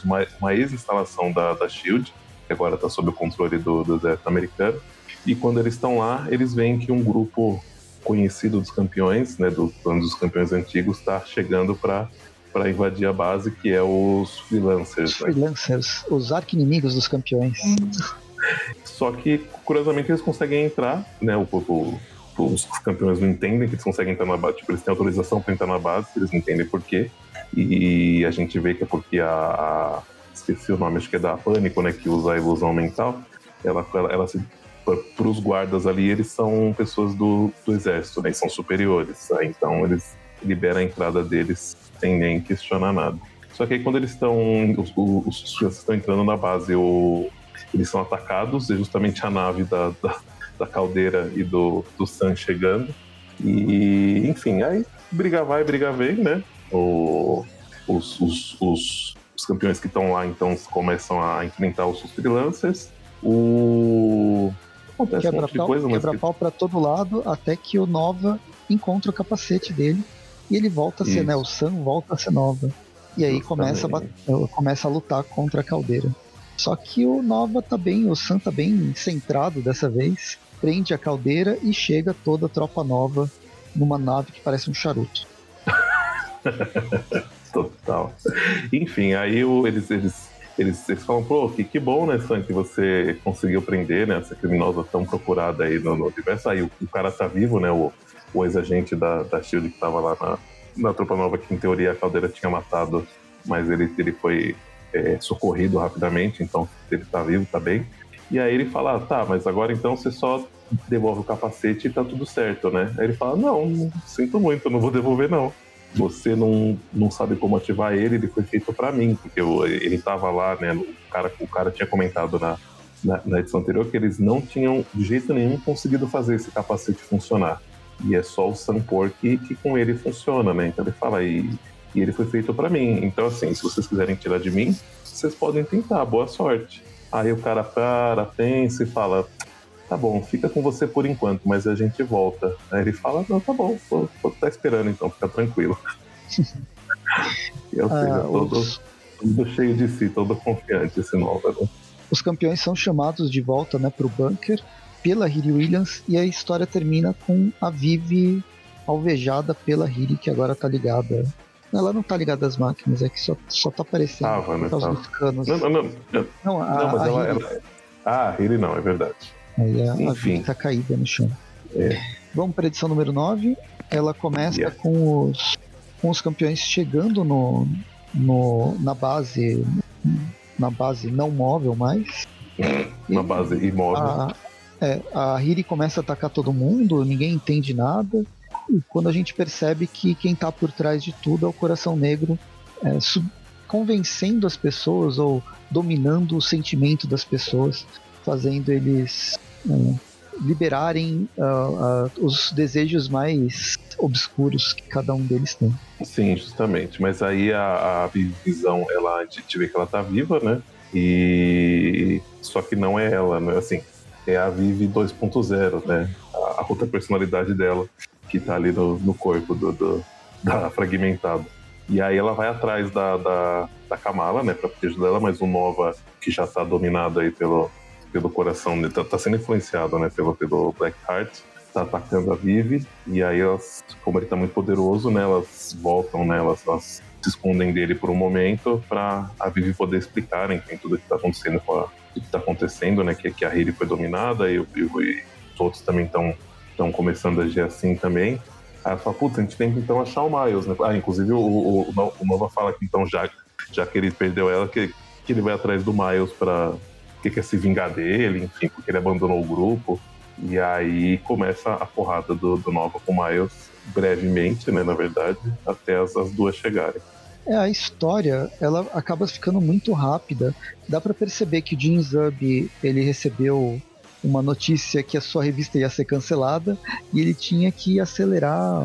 uma, uma ex-instalação da, da SHIELD, que agora está sob o controle do, do exército americano. E quando eles estão lá, eles veem que um grupo conhecido dos campeões, né, do, um dos campeões antigos, está chegando para para invadir a base, que é os Os freelancers. Né? freelancers, os arqui-inimigos dos campeões. Só que, curiosamente, eles conseguem entrar, né? O, o- os campeões não entendem que eles conseguem entrar na base. Tipo, eles têm autorização para entrar na base, eles não entendem por quê. E a gente vê que é porque a. esqueci o nome, acho que é da Pânico, né? Que usa a ilusão mental. Ela, ela, ela se. Para os guardas ali, eles são pessoas do, do exército, né? E são superiores. tá? Então, eles liberam a entrada deles sem nem questionar nada. Só que aí, quando eles estão. Os, os, estão entrando na base, o, eles são atacados, é justamente a nave da, da, da caldeira e do, do Sam chegando. E, enfim, aí briga vai, briga vem, né? O, os, os, os, os campeões que estão lá, então, começam a enfrentar os freelancers. O. Acontece um monte de Quebra-pau coisa, mas. quebra que- pau pra todo lado, até que o Nova encontra o capacete dele e ele volta a ser, Isso. né? O Sam volta a ser Nova. E aí começa a, começa a lutar contra a caldeira. Só que o Nova tá bem, o Sam tá bem centrado dessa vez, prende a caldeira e chega toda a tropa nova numa nave que parece um charuto. Total. Enfim, aí o- eles, eles, eles, eles falam, pô, que, que bom, né, Sam, que você conseguiu prender, né, essa criminosa tão procurada aí no, no universo. Aí o, o cara tá vivo, né, o, o ex-agente da, da SHIELD que tava lá na, na Tropa Nova, que em teoria a Caldeira tinha matado, mas ele, ele foi é, socorrido rapidamente, então ele tá vivo, tá bem. E aí ele fala, ah, tá, mas agora então você só devolve o capacete e tá tudo certo, né? Aí ele fala, não, não sinto muito, não vou devolver não. Você não, não sabe como ativar ele, ele foi feito pra mim, porque eu- ele tava lá, né? O cara, o cara tinha comentado na, na, na edição anterior que eles não tinham de jeito nenhum conseguido fazer esse capacete funcionar. E é só o Sampor que, que com ele funciona, né? Então ele fala, e, e ele foi feito pra mim. Então, assim, se vocês quiserem tirar de mim, vocês podem tentar, boa sorte. Aí o cara para, pensa e fala: Tá bom, fica com você por enquanto, mas a gente volta. Aí ele fala: Não, tá bom, vou, vou estar esperando então, fica tranquilo. e ou seja, Ah, todo, os, todo cheio de si, todo confiante esse Nova, né? os campeões são chamados de volta né, pro bunker pela Riri Williams e a história termina com a Vivi alvejada pela Riri, que agora tá ligada. Ela não tá ligada às máquinas, é que só, só tá aparecendo Tava, por né, causa tava. dos canos. Não, não, não, não, a, não, mas a ela, Riri, ela- Ah, ele não, é verdade. Aí a, a. Vivi tá caída no chão. É. Vamos para edição número 9. Ela começa Yeah. com, os, com os campeões chegando no, no, na base na base não móvel mais. Na base imóvel. A, é, a Hiri começa a atacar todo mundo, ninguém entende nada. E quando a gente percebe que quem está por trás de tudo é o Coração Negro, é, convencendo as pessoas ou dominando o sentimento das pessoas, fazendo eles liberarem uh, uh, os desejos mais obscuros que cada um deles tem. Sim, justamente. Mas aí a, a visão, ela, a gente vê que ela tá viva, né? E só que não é ela, né? Assim, é a Vivi 2.0, né? A, a, outra personalidade dela que tá ali no, no corpo do, do, da fragmentada. E aí ela vai atrás da, da, da Kamala, né, pra proteger dela, mas o Nova, que já tá dominado aí pelo, pelo coração, né, tá, tá sendo influenciado, né, pelo, pelo Blackheart, tá atacando a Vivi, e aí elas, como ele tá muito poderoso, né, elas voltam, né, elas, elas se escondem dele por um momento para a Vivi poder explicar, enfim, tudo que tá acontecendo com a, que tá acontecendo, né, que, que a Riri foi dominada e, e, e os outros também estão estão começando a agir assim também. Aí ela fala, putz, a gente tem que então achar o Miles, né? Ah, inclusive o, o, o Nova fala que então já, já que ele perdeu ela, que, que ele vai atrás do Miles para que quer se vingar dele, enfim, porque ele abandonou o grupo. E aí começa a porrada do, do Nova com o Miles brevemente, né, na verdade, até as, as duas chegarem. É, a história, ela acaba ficando muito rápida. Dá para perceber que o Jim Zub, ele recebeu uma notícia que a sua revista ia ser cancelada e ele tinha que acelerar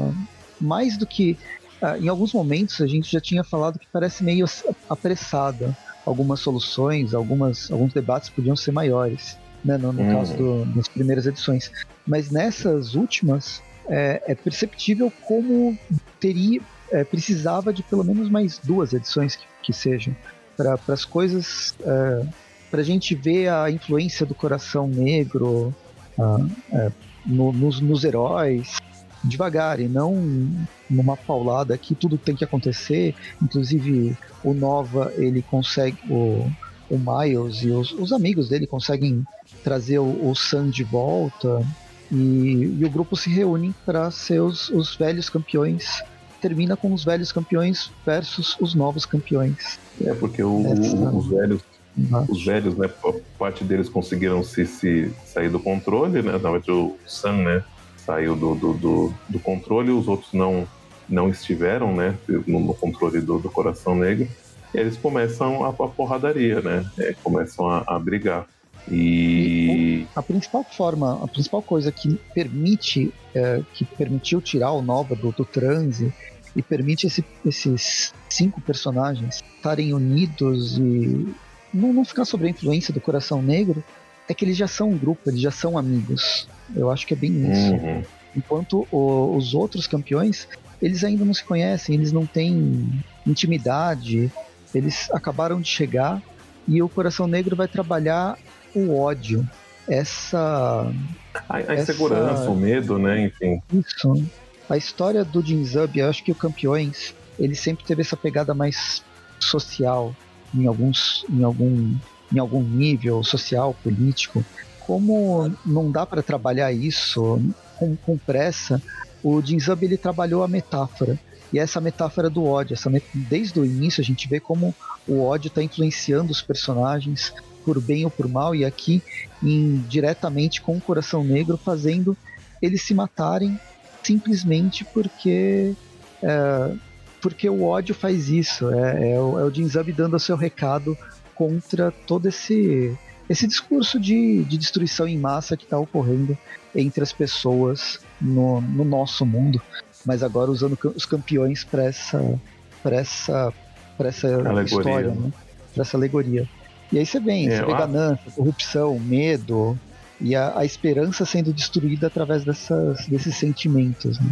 mais do que. Uh, em alguns momentos a gente já tinha falado que parece meio apressada. Algumas soluções, algumas, alguns debates podiam ser maiores, né, no, no hum. caso do, das primeiras edições. Mas nessas últimas, é, é perceptível como teria, é, precisava de pelo menos mais duas edições que, que sejam para as coisas é, para a gente ver a influência do coração negro uh, é, no, nos, nos, heróis devagar e não numa paulada que tudo tem que acontecer. Inclusive o Nova ele consegue o, o Miles e os, os amigos dele conseguem trazer o, o Sam de volta e, e, o grupo se reúne para ser os, os velhos campeões termina com os velhos campeões versus os novos campeões. É, porque o, Essa... os velhos Uhum. Os velhos, né? Parte deles conseguiram se, se sair do controle, né? Na verdade, o Sam, né? Saiu do, do, do, do controle, os outros não, não estiveram, né? No, controle do, do Coração Negro. E eles começam a, a porradaria, né? É, começam a, a brigar. E... a principal forma, a principal coisa que permite, é, que permitiu tirar o Nova do, do transe e permite esse, esses cinco personagens estarem unidos e não, não ficar sob a influência do coração negro, é que eles já são um grupo, eles já são amigos. Eu acho que é bem isso. Uhum. Enquanto o, os outros campeões, eles ainda não se conhecem, eles não têm intimidade, eles acabaram de chegar e o Coração Negro vai trabalhar o ódio, essa. A, a insegurança, essa... o medo, né? Enfim. Isso. A história do Jinzub, eu acho que o Campeões, ele sempre teve essa pegada mais social, em alguns em algum em algum nível social, político, como não dá para trabalhar isso com, com pressa, o Jinzub ele trabalhou a metáfora. E essa metáfora do ódio, essa met... desde o início a gente vê como o ódio está influenciando os personagens por bem ou por mal, e aqui em, diretamente com o Coração Negro, fazendo eles se matarem simplesmente porque é, porque o ódio faz isso. É, é o, é o Jinzub dando o seu recado contra todo esse, esse discurso de, de destruição em massa que está ocorrendo entre as pessoas no, no nosso mundo, mas agora usando os campeões para essa, pra essa, pra essa história, né? para essa alegoria. E aí você vem, é, você vê ganância, corrupção, medo e a, a esperança sendo destruída através dessas, desses sentimentos. Né?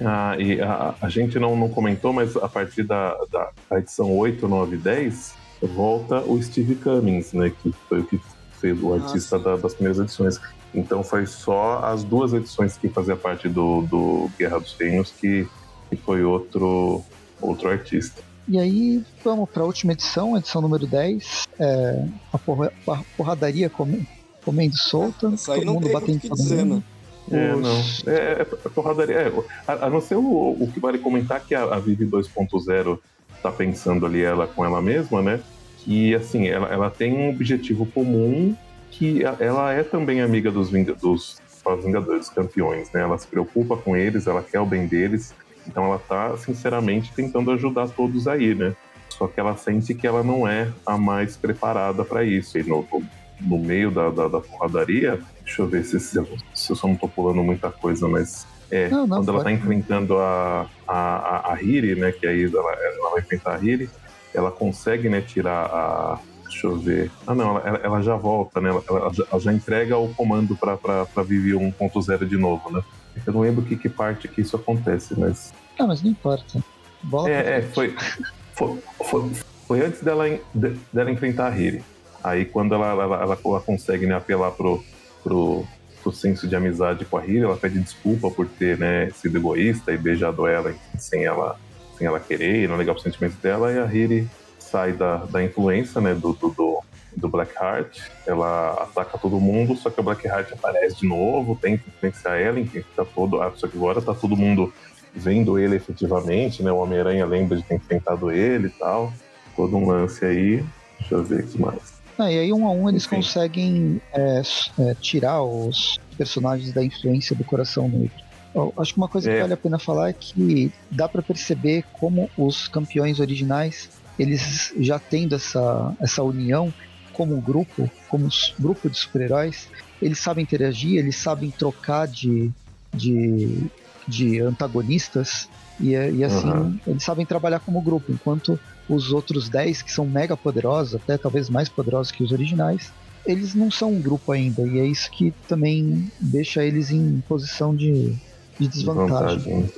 Ah, e a, a, gente não, não comentou, mas a partir da, da, da edição 8, 9 e 10, volta o Steve Cummings, né? Que foi o que fez o artista da, das primeiras edições. Então foi só as duas edições que fazia parte do, do Guerra dos Reinos que, que foi outro, outro artista. E aí vamos para a última edição, edição número 10, é, a, porra, a porradaria comendo, comendo solta, todo mundo batendo em todo mundo. É, não. É, é, é porradaria. É, a, a, não ser o, o que vale comentar que a, a Vive 2.0 tá pensando ali ela com ela mesma, né? Que assim, ela, ela tem um objetivo comum que ela é também amiga dos, dos, dos Vingadores campeões, né? Ela se preocupa com eles, ela quer o bem deles, então ela tá sinceramente tentando ajudar todos aí, né? Só que ela sente que ela não é a mais preparada para isso. E no, no meio da, da, da, porradaria, deixa eu ver se, se, eu só não tô pulando muita coisa, mas é, não, não, quando ela tá enfrentando a, a, a, Hiri, né? Que aí ela, ela vai enfrentar a Hiri, ela consegue, né, tirar a. Deixa eu ver. Ah, não, ela, ela já volta, né? Ela, ela, já, ela já, entrega o comando pra, pra, Vivi 1.0 de novo, né? Eu não lembro que, que parte que isso acontece, mas. Ah, mas não importa. Bola é, é foi, foi, foi, foi, antes dela, de, dela enfrentar a Hiri. Aí quando ela, ela, ela, ela consegue né, apelar pro, pro, pro senso de amizade com a Hiri, ela pede desculpa por ter né, sido egoísta e beijado ela sem ela, sem ela querer, não ligar pro sentimento dela, e a Hiri sai da, da influência né, do, do, do, do Blackheart, ela ataca todo mundo, só que o Blackheart aparece de novo, tenta influenciar ela, tá todo, ah, só que agora tá todo mundo vendo ele efetivamente, né? O Homem-Aranha lembra de ter enfrentado ele e tal. Todo um lance aí. Deixa eu ver aqui mais. Ah, e aí, um a um, eles Enfim. conseguem é, é, tirar os personagens da influência do Coração Negro. Eu acho que uma coisa é. que vale a pena falar é que dá para perceber como os campeões originais, eles já tendo essa, essa união como grupo, como grupo de super-heróis, eles sabem interagir, eles sabem trocar de, de de antagonistas e, e assim uhum. eles sabem trabalhar como grupo, enquanto os outros 10 que são mega poderosos, até talvez mais poderosos que os originais, eles não são um grupo ainda, e é isso que também deixa eles em posição de, de desvantagem.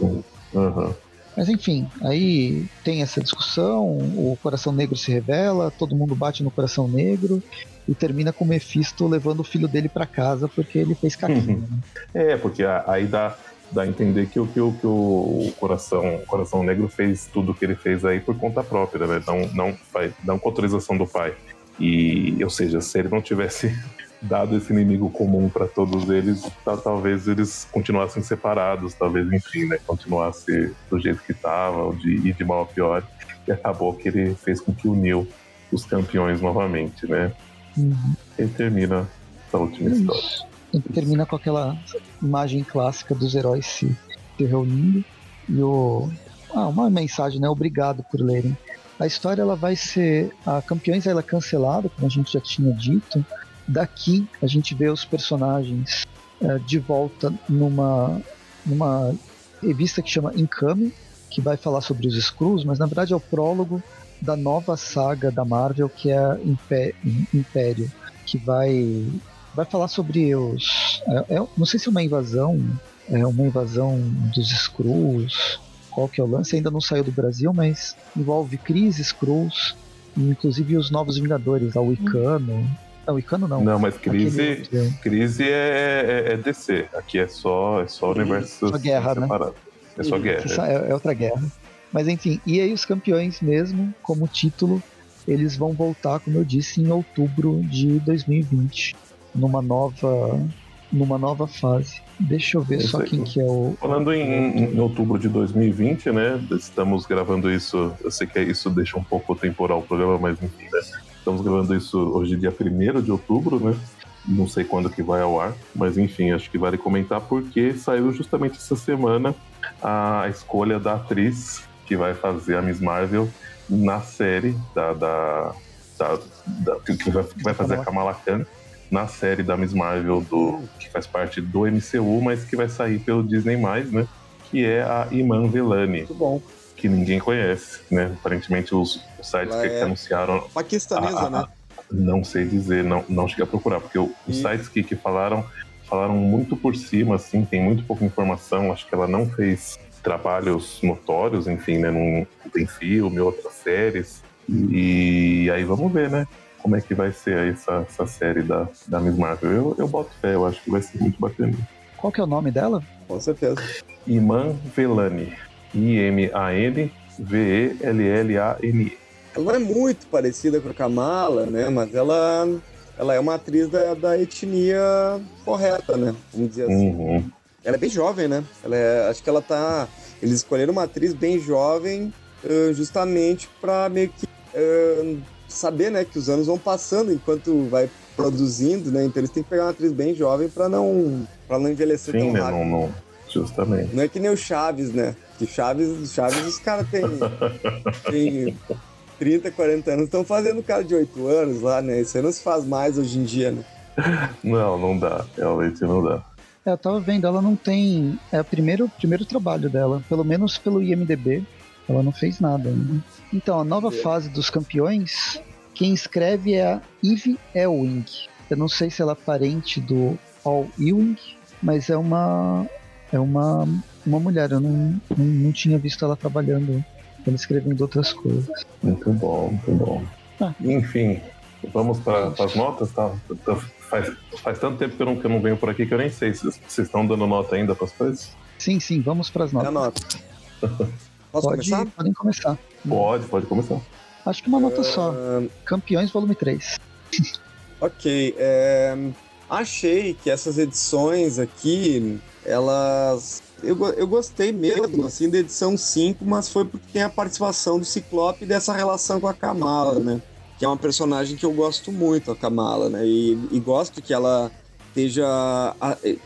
Uhum. Mas enfim, aí tem essa discussão, o coração negro se revela, todo mundo bate no coração negro e termina com o Mephisto levando o filho dele para casa porque ele fez caquinho. Né? É, porque aí dá, dá a entender que, o, que, o, que o coração, o coração Negro fez tudo o que ele fez aí por conta própria, né? Não, não, não com autorização do pai. E, ou seja, se ele não tivesse dado esse inimigo comum para todos eles, talvez eles continuassem separados, talvez, enfim, né? Continuasse do jeito que estava, de ir de mal a pior. E acabou que ele fez com que uniu os campeões novamente, né? Uhum. E termina essa última Isso. história termina com aquela imagem clássica dos heróis se, se reunindo e o ah, uma mensagem, né? Obrigado por lerem. A história ela vai ser a Campeões ela é cancelada, como a gente já tinha dito. Daqui a gente vê os personagens é, de volta numa numa revista que chama Income, que vai falar sobre os Skrulls, mas na verdade é o prólogo da nova saga da Marvel que é Império, que vai vai falar sobre os. É, é, não sei se é uma invasão, é uma invasão dos Skrulls, qual que é o lance, ainda não saiu do Brasil, mas envolve Cris, Skrulls, inclusive os Novos Vingadores, a Wicano. Não, Wicano não. Não, mas Crise, crise é, é, é, DC. Aqui é só, é só universo só guerra, separado. Né? É só guerra. É, é outra guerra. Mas enfim, e aí os campeões mesmo, como título, eles vão voltar, como eu disse, em outubro de 2020 numa nova numa nova fase. Deixa eu ver só quem que é o. Falando em, em, outubro de 2020, né? Estamos gravando isso. Eu sei que isso deixa um pouco temporal o programa, mas enfim, né? Estamos gravando isso hoje, dia 1 de outubro, né? Não sei quando que vai ao ar, mas enfim, acho que vale comentar porque saiu justamente essa semana a escolha da atriz que vai fazer a Miss Marvel na série da, da, da, da que, vai, que vai fazer a Kamala Khan na série da Miss Marvel, do, que faz parte do MCU, mas que vai sair pelo Disney+, né? Que é a Iman Velani. Muito bom. Que ninguém conhece, né? Aparentemente os, os sites que, é que, anunciaram... Paquistanesa, a, a, né? Não sei dizer, não, não cheguei a procurar, porque os e... sites que, que falaram, falaram muito por cima, assim, tem muito pouca informação, acho que ela não fez trabalhos notórios, enfim, né? Não tem filme, outras séries. E aí vamos ver, né? Como é que vai ser essa, essa série da, da Miss Marvel. Eu, eu boto fé, eu acho que vai ser muito bacana. Qual que é o nome dela? Com certeza. Iman Velani. I-M-A-N V-E-L-L-A-N-E. Ela não é muito parecida com a Kamala, né? Mas ela, ela é uma atriz da, da etnia correta, né? Vamos dizer assim. Uhum. Ela é bem jovem, né? Ela é, acho que ela tá. Eles escolheram uma atriz bem jovem uh, justamente para meio que uh, saber, né, que os anos vão passando enquanto vai produzindo, né? Então eles têm que pegar uma atriz bem jovem para não para não envelhecer Sim, tão né? rápido. Não, não. Justamente. Não é que nem o Chaves, né? Que Chaves, Chaves os caras têm tem 30, 40 anos, estão fazendo cara de 8 anos lá, né? Isso aí não se faz mais hoje em dia, né? Não, não dá. Realmente não dá. É, eu tava vendo, ela não tem. É o primeiro, primeiro trabalho dela, pelo menos pelo IMDB. Ela não fez nada ainda. Então, a nova É. fase dos campeões, quem escreve é a Eve Elwing. Eu não sei se ela é parente do Paul Ewing, mas é uma. É uma, uma mulher. Eu não, não, não tinha visto ela trabalhando, ela escrevendo outras coisas. Muito bom, muito bom. Ah. Enfim, vamos para as notas, tá? Tá- Faz, faz tanto tempo que eu, não, que eu não venho por aqui que eu nem sei se vocês estão dando nota ainda para as coisas. Sim, sim, vamos para as É a notas. nota. Posso Pode, começar? podem começar. Pode, pode começar. Acho que uma nota só. Ah, Campeões, volume 3. Ok, é, achei que essas edições aqui, elas. Eu, eu gostei mesmo, assim, da edição 5, mas foi porque tem a participação do Ciclope e dessa relação com a Kamala, né? Que é uma personagem que eu gosto muito, a Kamala, né? E, e gosto que ela esteja,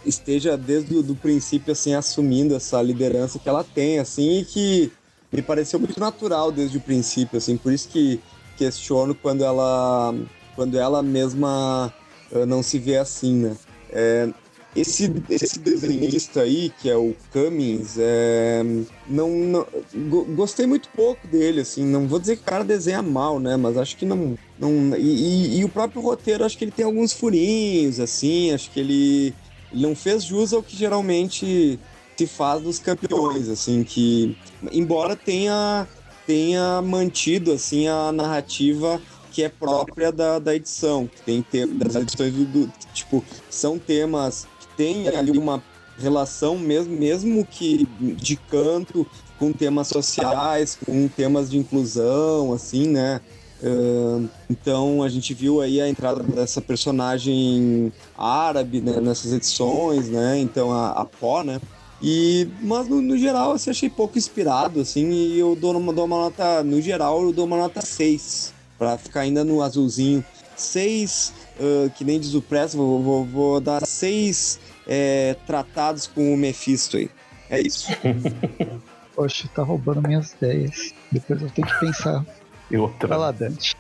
esteja desde o do princípio, assim, assumindo essa liderança que ela tem, assim, e que me pareceu muito natural desde o princípio, assim, por isso que questiono quando ela quando ela mesma eh, não se vê assim, né? É, esse, esse desenhista aí, que é o Cummings, é, não, não- go- gostei muito pouco dele, assim, não vou dizer que o cara desenha mal, né, mas acho que não, não e, e- e o próprio roteiro, acho que ele tem alguns furinhos, assim, acho que ele, ele não fez jus ao que geralmente se faz dos campeões, assim, que embora tenha tenha mantido assim a narrativa que é própria da, da edição, que tem te- das edições do, do- tipo são temas que tem ali uma relação mesmo mesmo que de canto com temas sociais, com temas de inclusão, assim, né? Ahn, então a gente viu aí a entrada dessa personagem árabe né, nessas edições, né? Então a, a Pó, né? E, mas no, no geral, assim, achei pouco inspirado, assim, e eu dou uma, dou uma nota, no geral, eu dou uma nota 6, pra ficar ainda no azulzinho. 6, ah, que nem diz o Press, vou, vou, vou dar 6 tratados com o Mephisto aí. É isso. Poxa, tá roubando minhas ideias. Depois eu tenho que pensar. E outra. Vai lá, Dante.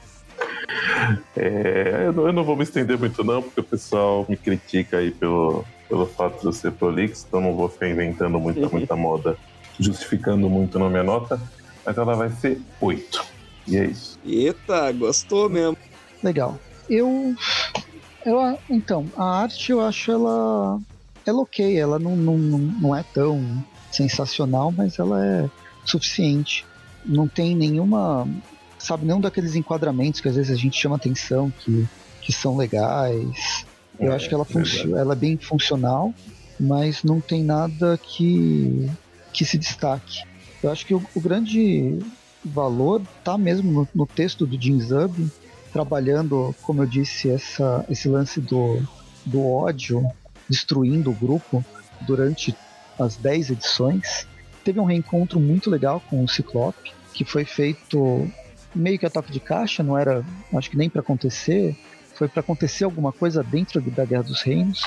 É, eu, não, eu não vou me estender muito não, porque o pessoal me critica aí pelo, pelo fato de eu ser prolixo, então não vou ficar inventando muita, muita moda, justificando muito na minha nota, mas ela vai ser 8. E é isso. Eita, gostou mesmo. Legal. Eu. eu então, a arte eu acho ela. Ela ok, ela não, não, não não é tão sensacional, mas ela é suficiente. Não tem nenhuma. Sabe, nenhum daqueles enquadramentos que às vezes a gente chama atenção, que, que são legais. Eu É, acho que ela, verdade. ela é bem funcional, mas não tem nada que, que se destaque. Eu acho que o, o grande valor tá mesmo no, no texto do Jim Zub, trabalhando, como eu disse, essa, esse lance do, do ódio destruindo o grupo durante as 10 edições. Teve um reencontro muito legal com o Ciclope, que foi feito meio que a toque de caixa, não era, acho que nem para acontecer, foi para acontecer alguma coisa dentro da Guerra dos Reinos.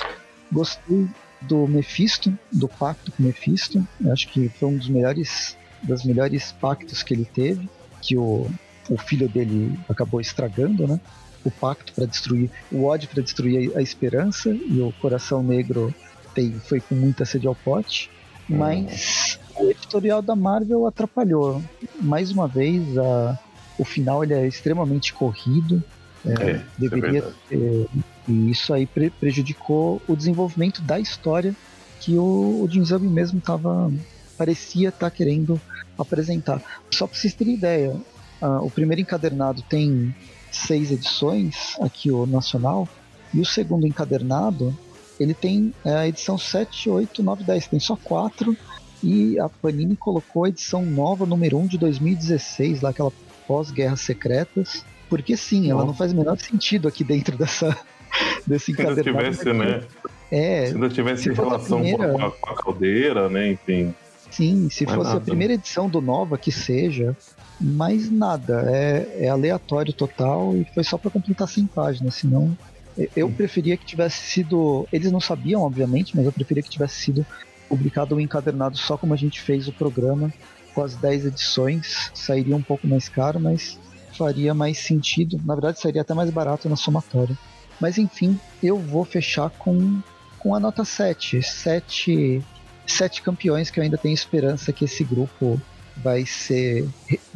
Gostei do Mephisto, do pacto com Mephisto. Eu acho que foi um dos melhores das melhores pactos que ele teve, que o, o filho dele acabou estragando, né? O pacto para destruir, o ódio para destruir a, esperança e o coração negro tem, foi com muita sede ao pote. Mas o editorial da Marvel atrapalhou. Mais uma vez, a, o final ele é extremamente corrido. É, É, é deveria verdade. ter, e isso aí pre- prejudicou o desenvolvimento da história que o, o Jim Zub mesmo estava parecia estar querendo apresentar. Só para vocês terem ideia, ah, o primeiro encadernado tem seis edições, aqui o nacional, e o segundo encadernado ele tem é, a edição 7, 8, 9, 10, tem só quatro, e a Panini colocou a edição nova, número 1 de 2016, lá aquela pós-guerras secretas, porque sim, ela Nossa. não faz o menor sentido aqui dentro dessa desse Se ainda encadernado. tivesse, aqui. né? É, Se ainda tivesse se a relação primeira- com, a, com a caldeira, né? Enfim. Sim, se fosse nada. a primeira edição do Nova, que seja, mais nada. É, é aleatório total e foi só para completar 100 páginas, senão. Eu preferia que tivesse sido. Eles não sabiam, obviamente, mas eu preferia que tivesse sido publicado um encadernado só como a gente fez o programa, com as 10 edições. Sairia um pouco mais caro, mas faria mais sentido. Na verdade, seria até mais barato na somatória. Mas enfim, eu vou fechar com, com a nota 7. 7 sete campeões que eu ainda tenho esperança que esse grupo vai ser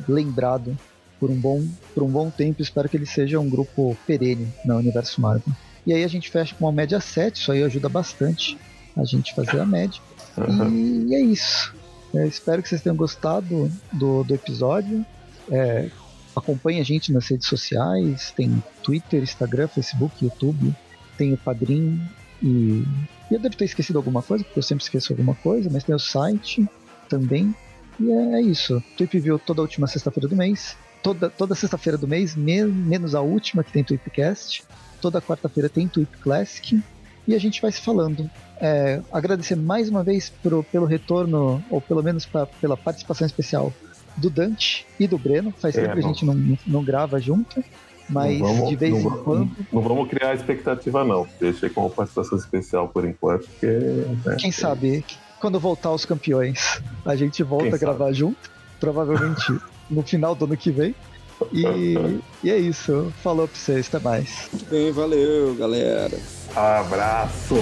lembrado por um bom, por um bom tempo. Espero que ele seja um grupo perene no universo Marvel. E aí a gente fecha com uma média 7, isso aí ajuda bastante a gente fazer a média. Uhum. E é isso. Eu espero que vocês tenham gostado do, do episódio. É, acompanhe a gente nas redes sociais, tem Twitter, Instagram, Facebook, YouTube, tem o Padrim e e eu devo ter esquecido alguma coisa, porque eu sempre esqueço alguma coisa, mas tem o site também. E é, é isso. Tweep View toda última sexta-feira do mês. Toda, toda sexta-feira do mês, menos a última que tem Tweepcast. Toda quarta-feira tem Tweep Classic. E a gente vai se falando. É, agradecer mais uma vez pro, pelo retorno, ou pelo menos pra, pela participação especial do Dante e do Breno. Faz é, tempo que a gente não, não grava junto. Mas vamos, de vez em quando. Não, vamos criar expectativa, não. Deixa com uma participação especial por enquanto, porque. Né, Quem sabe, quando voltar os campeões, a gente volta Quem a gravar sabe? junto. Provavelmente no final do ano que vem. E, e é isso. Falou pra vocês, até mais. Muito bem, valeu, galera. Abraço.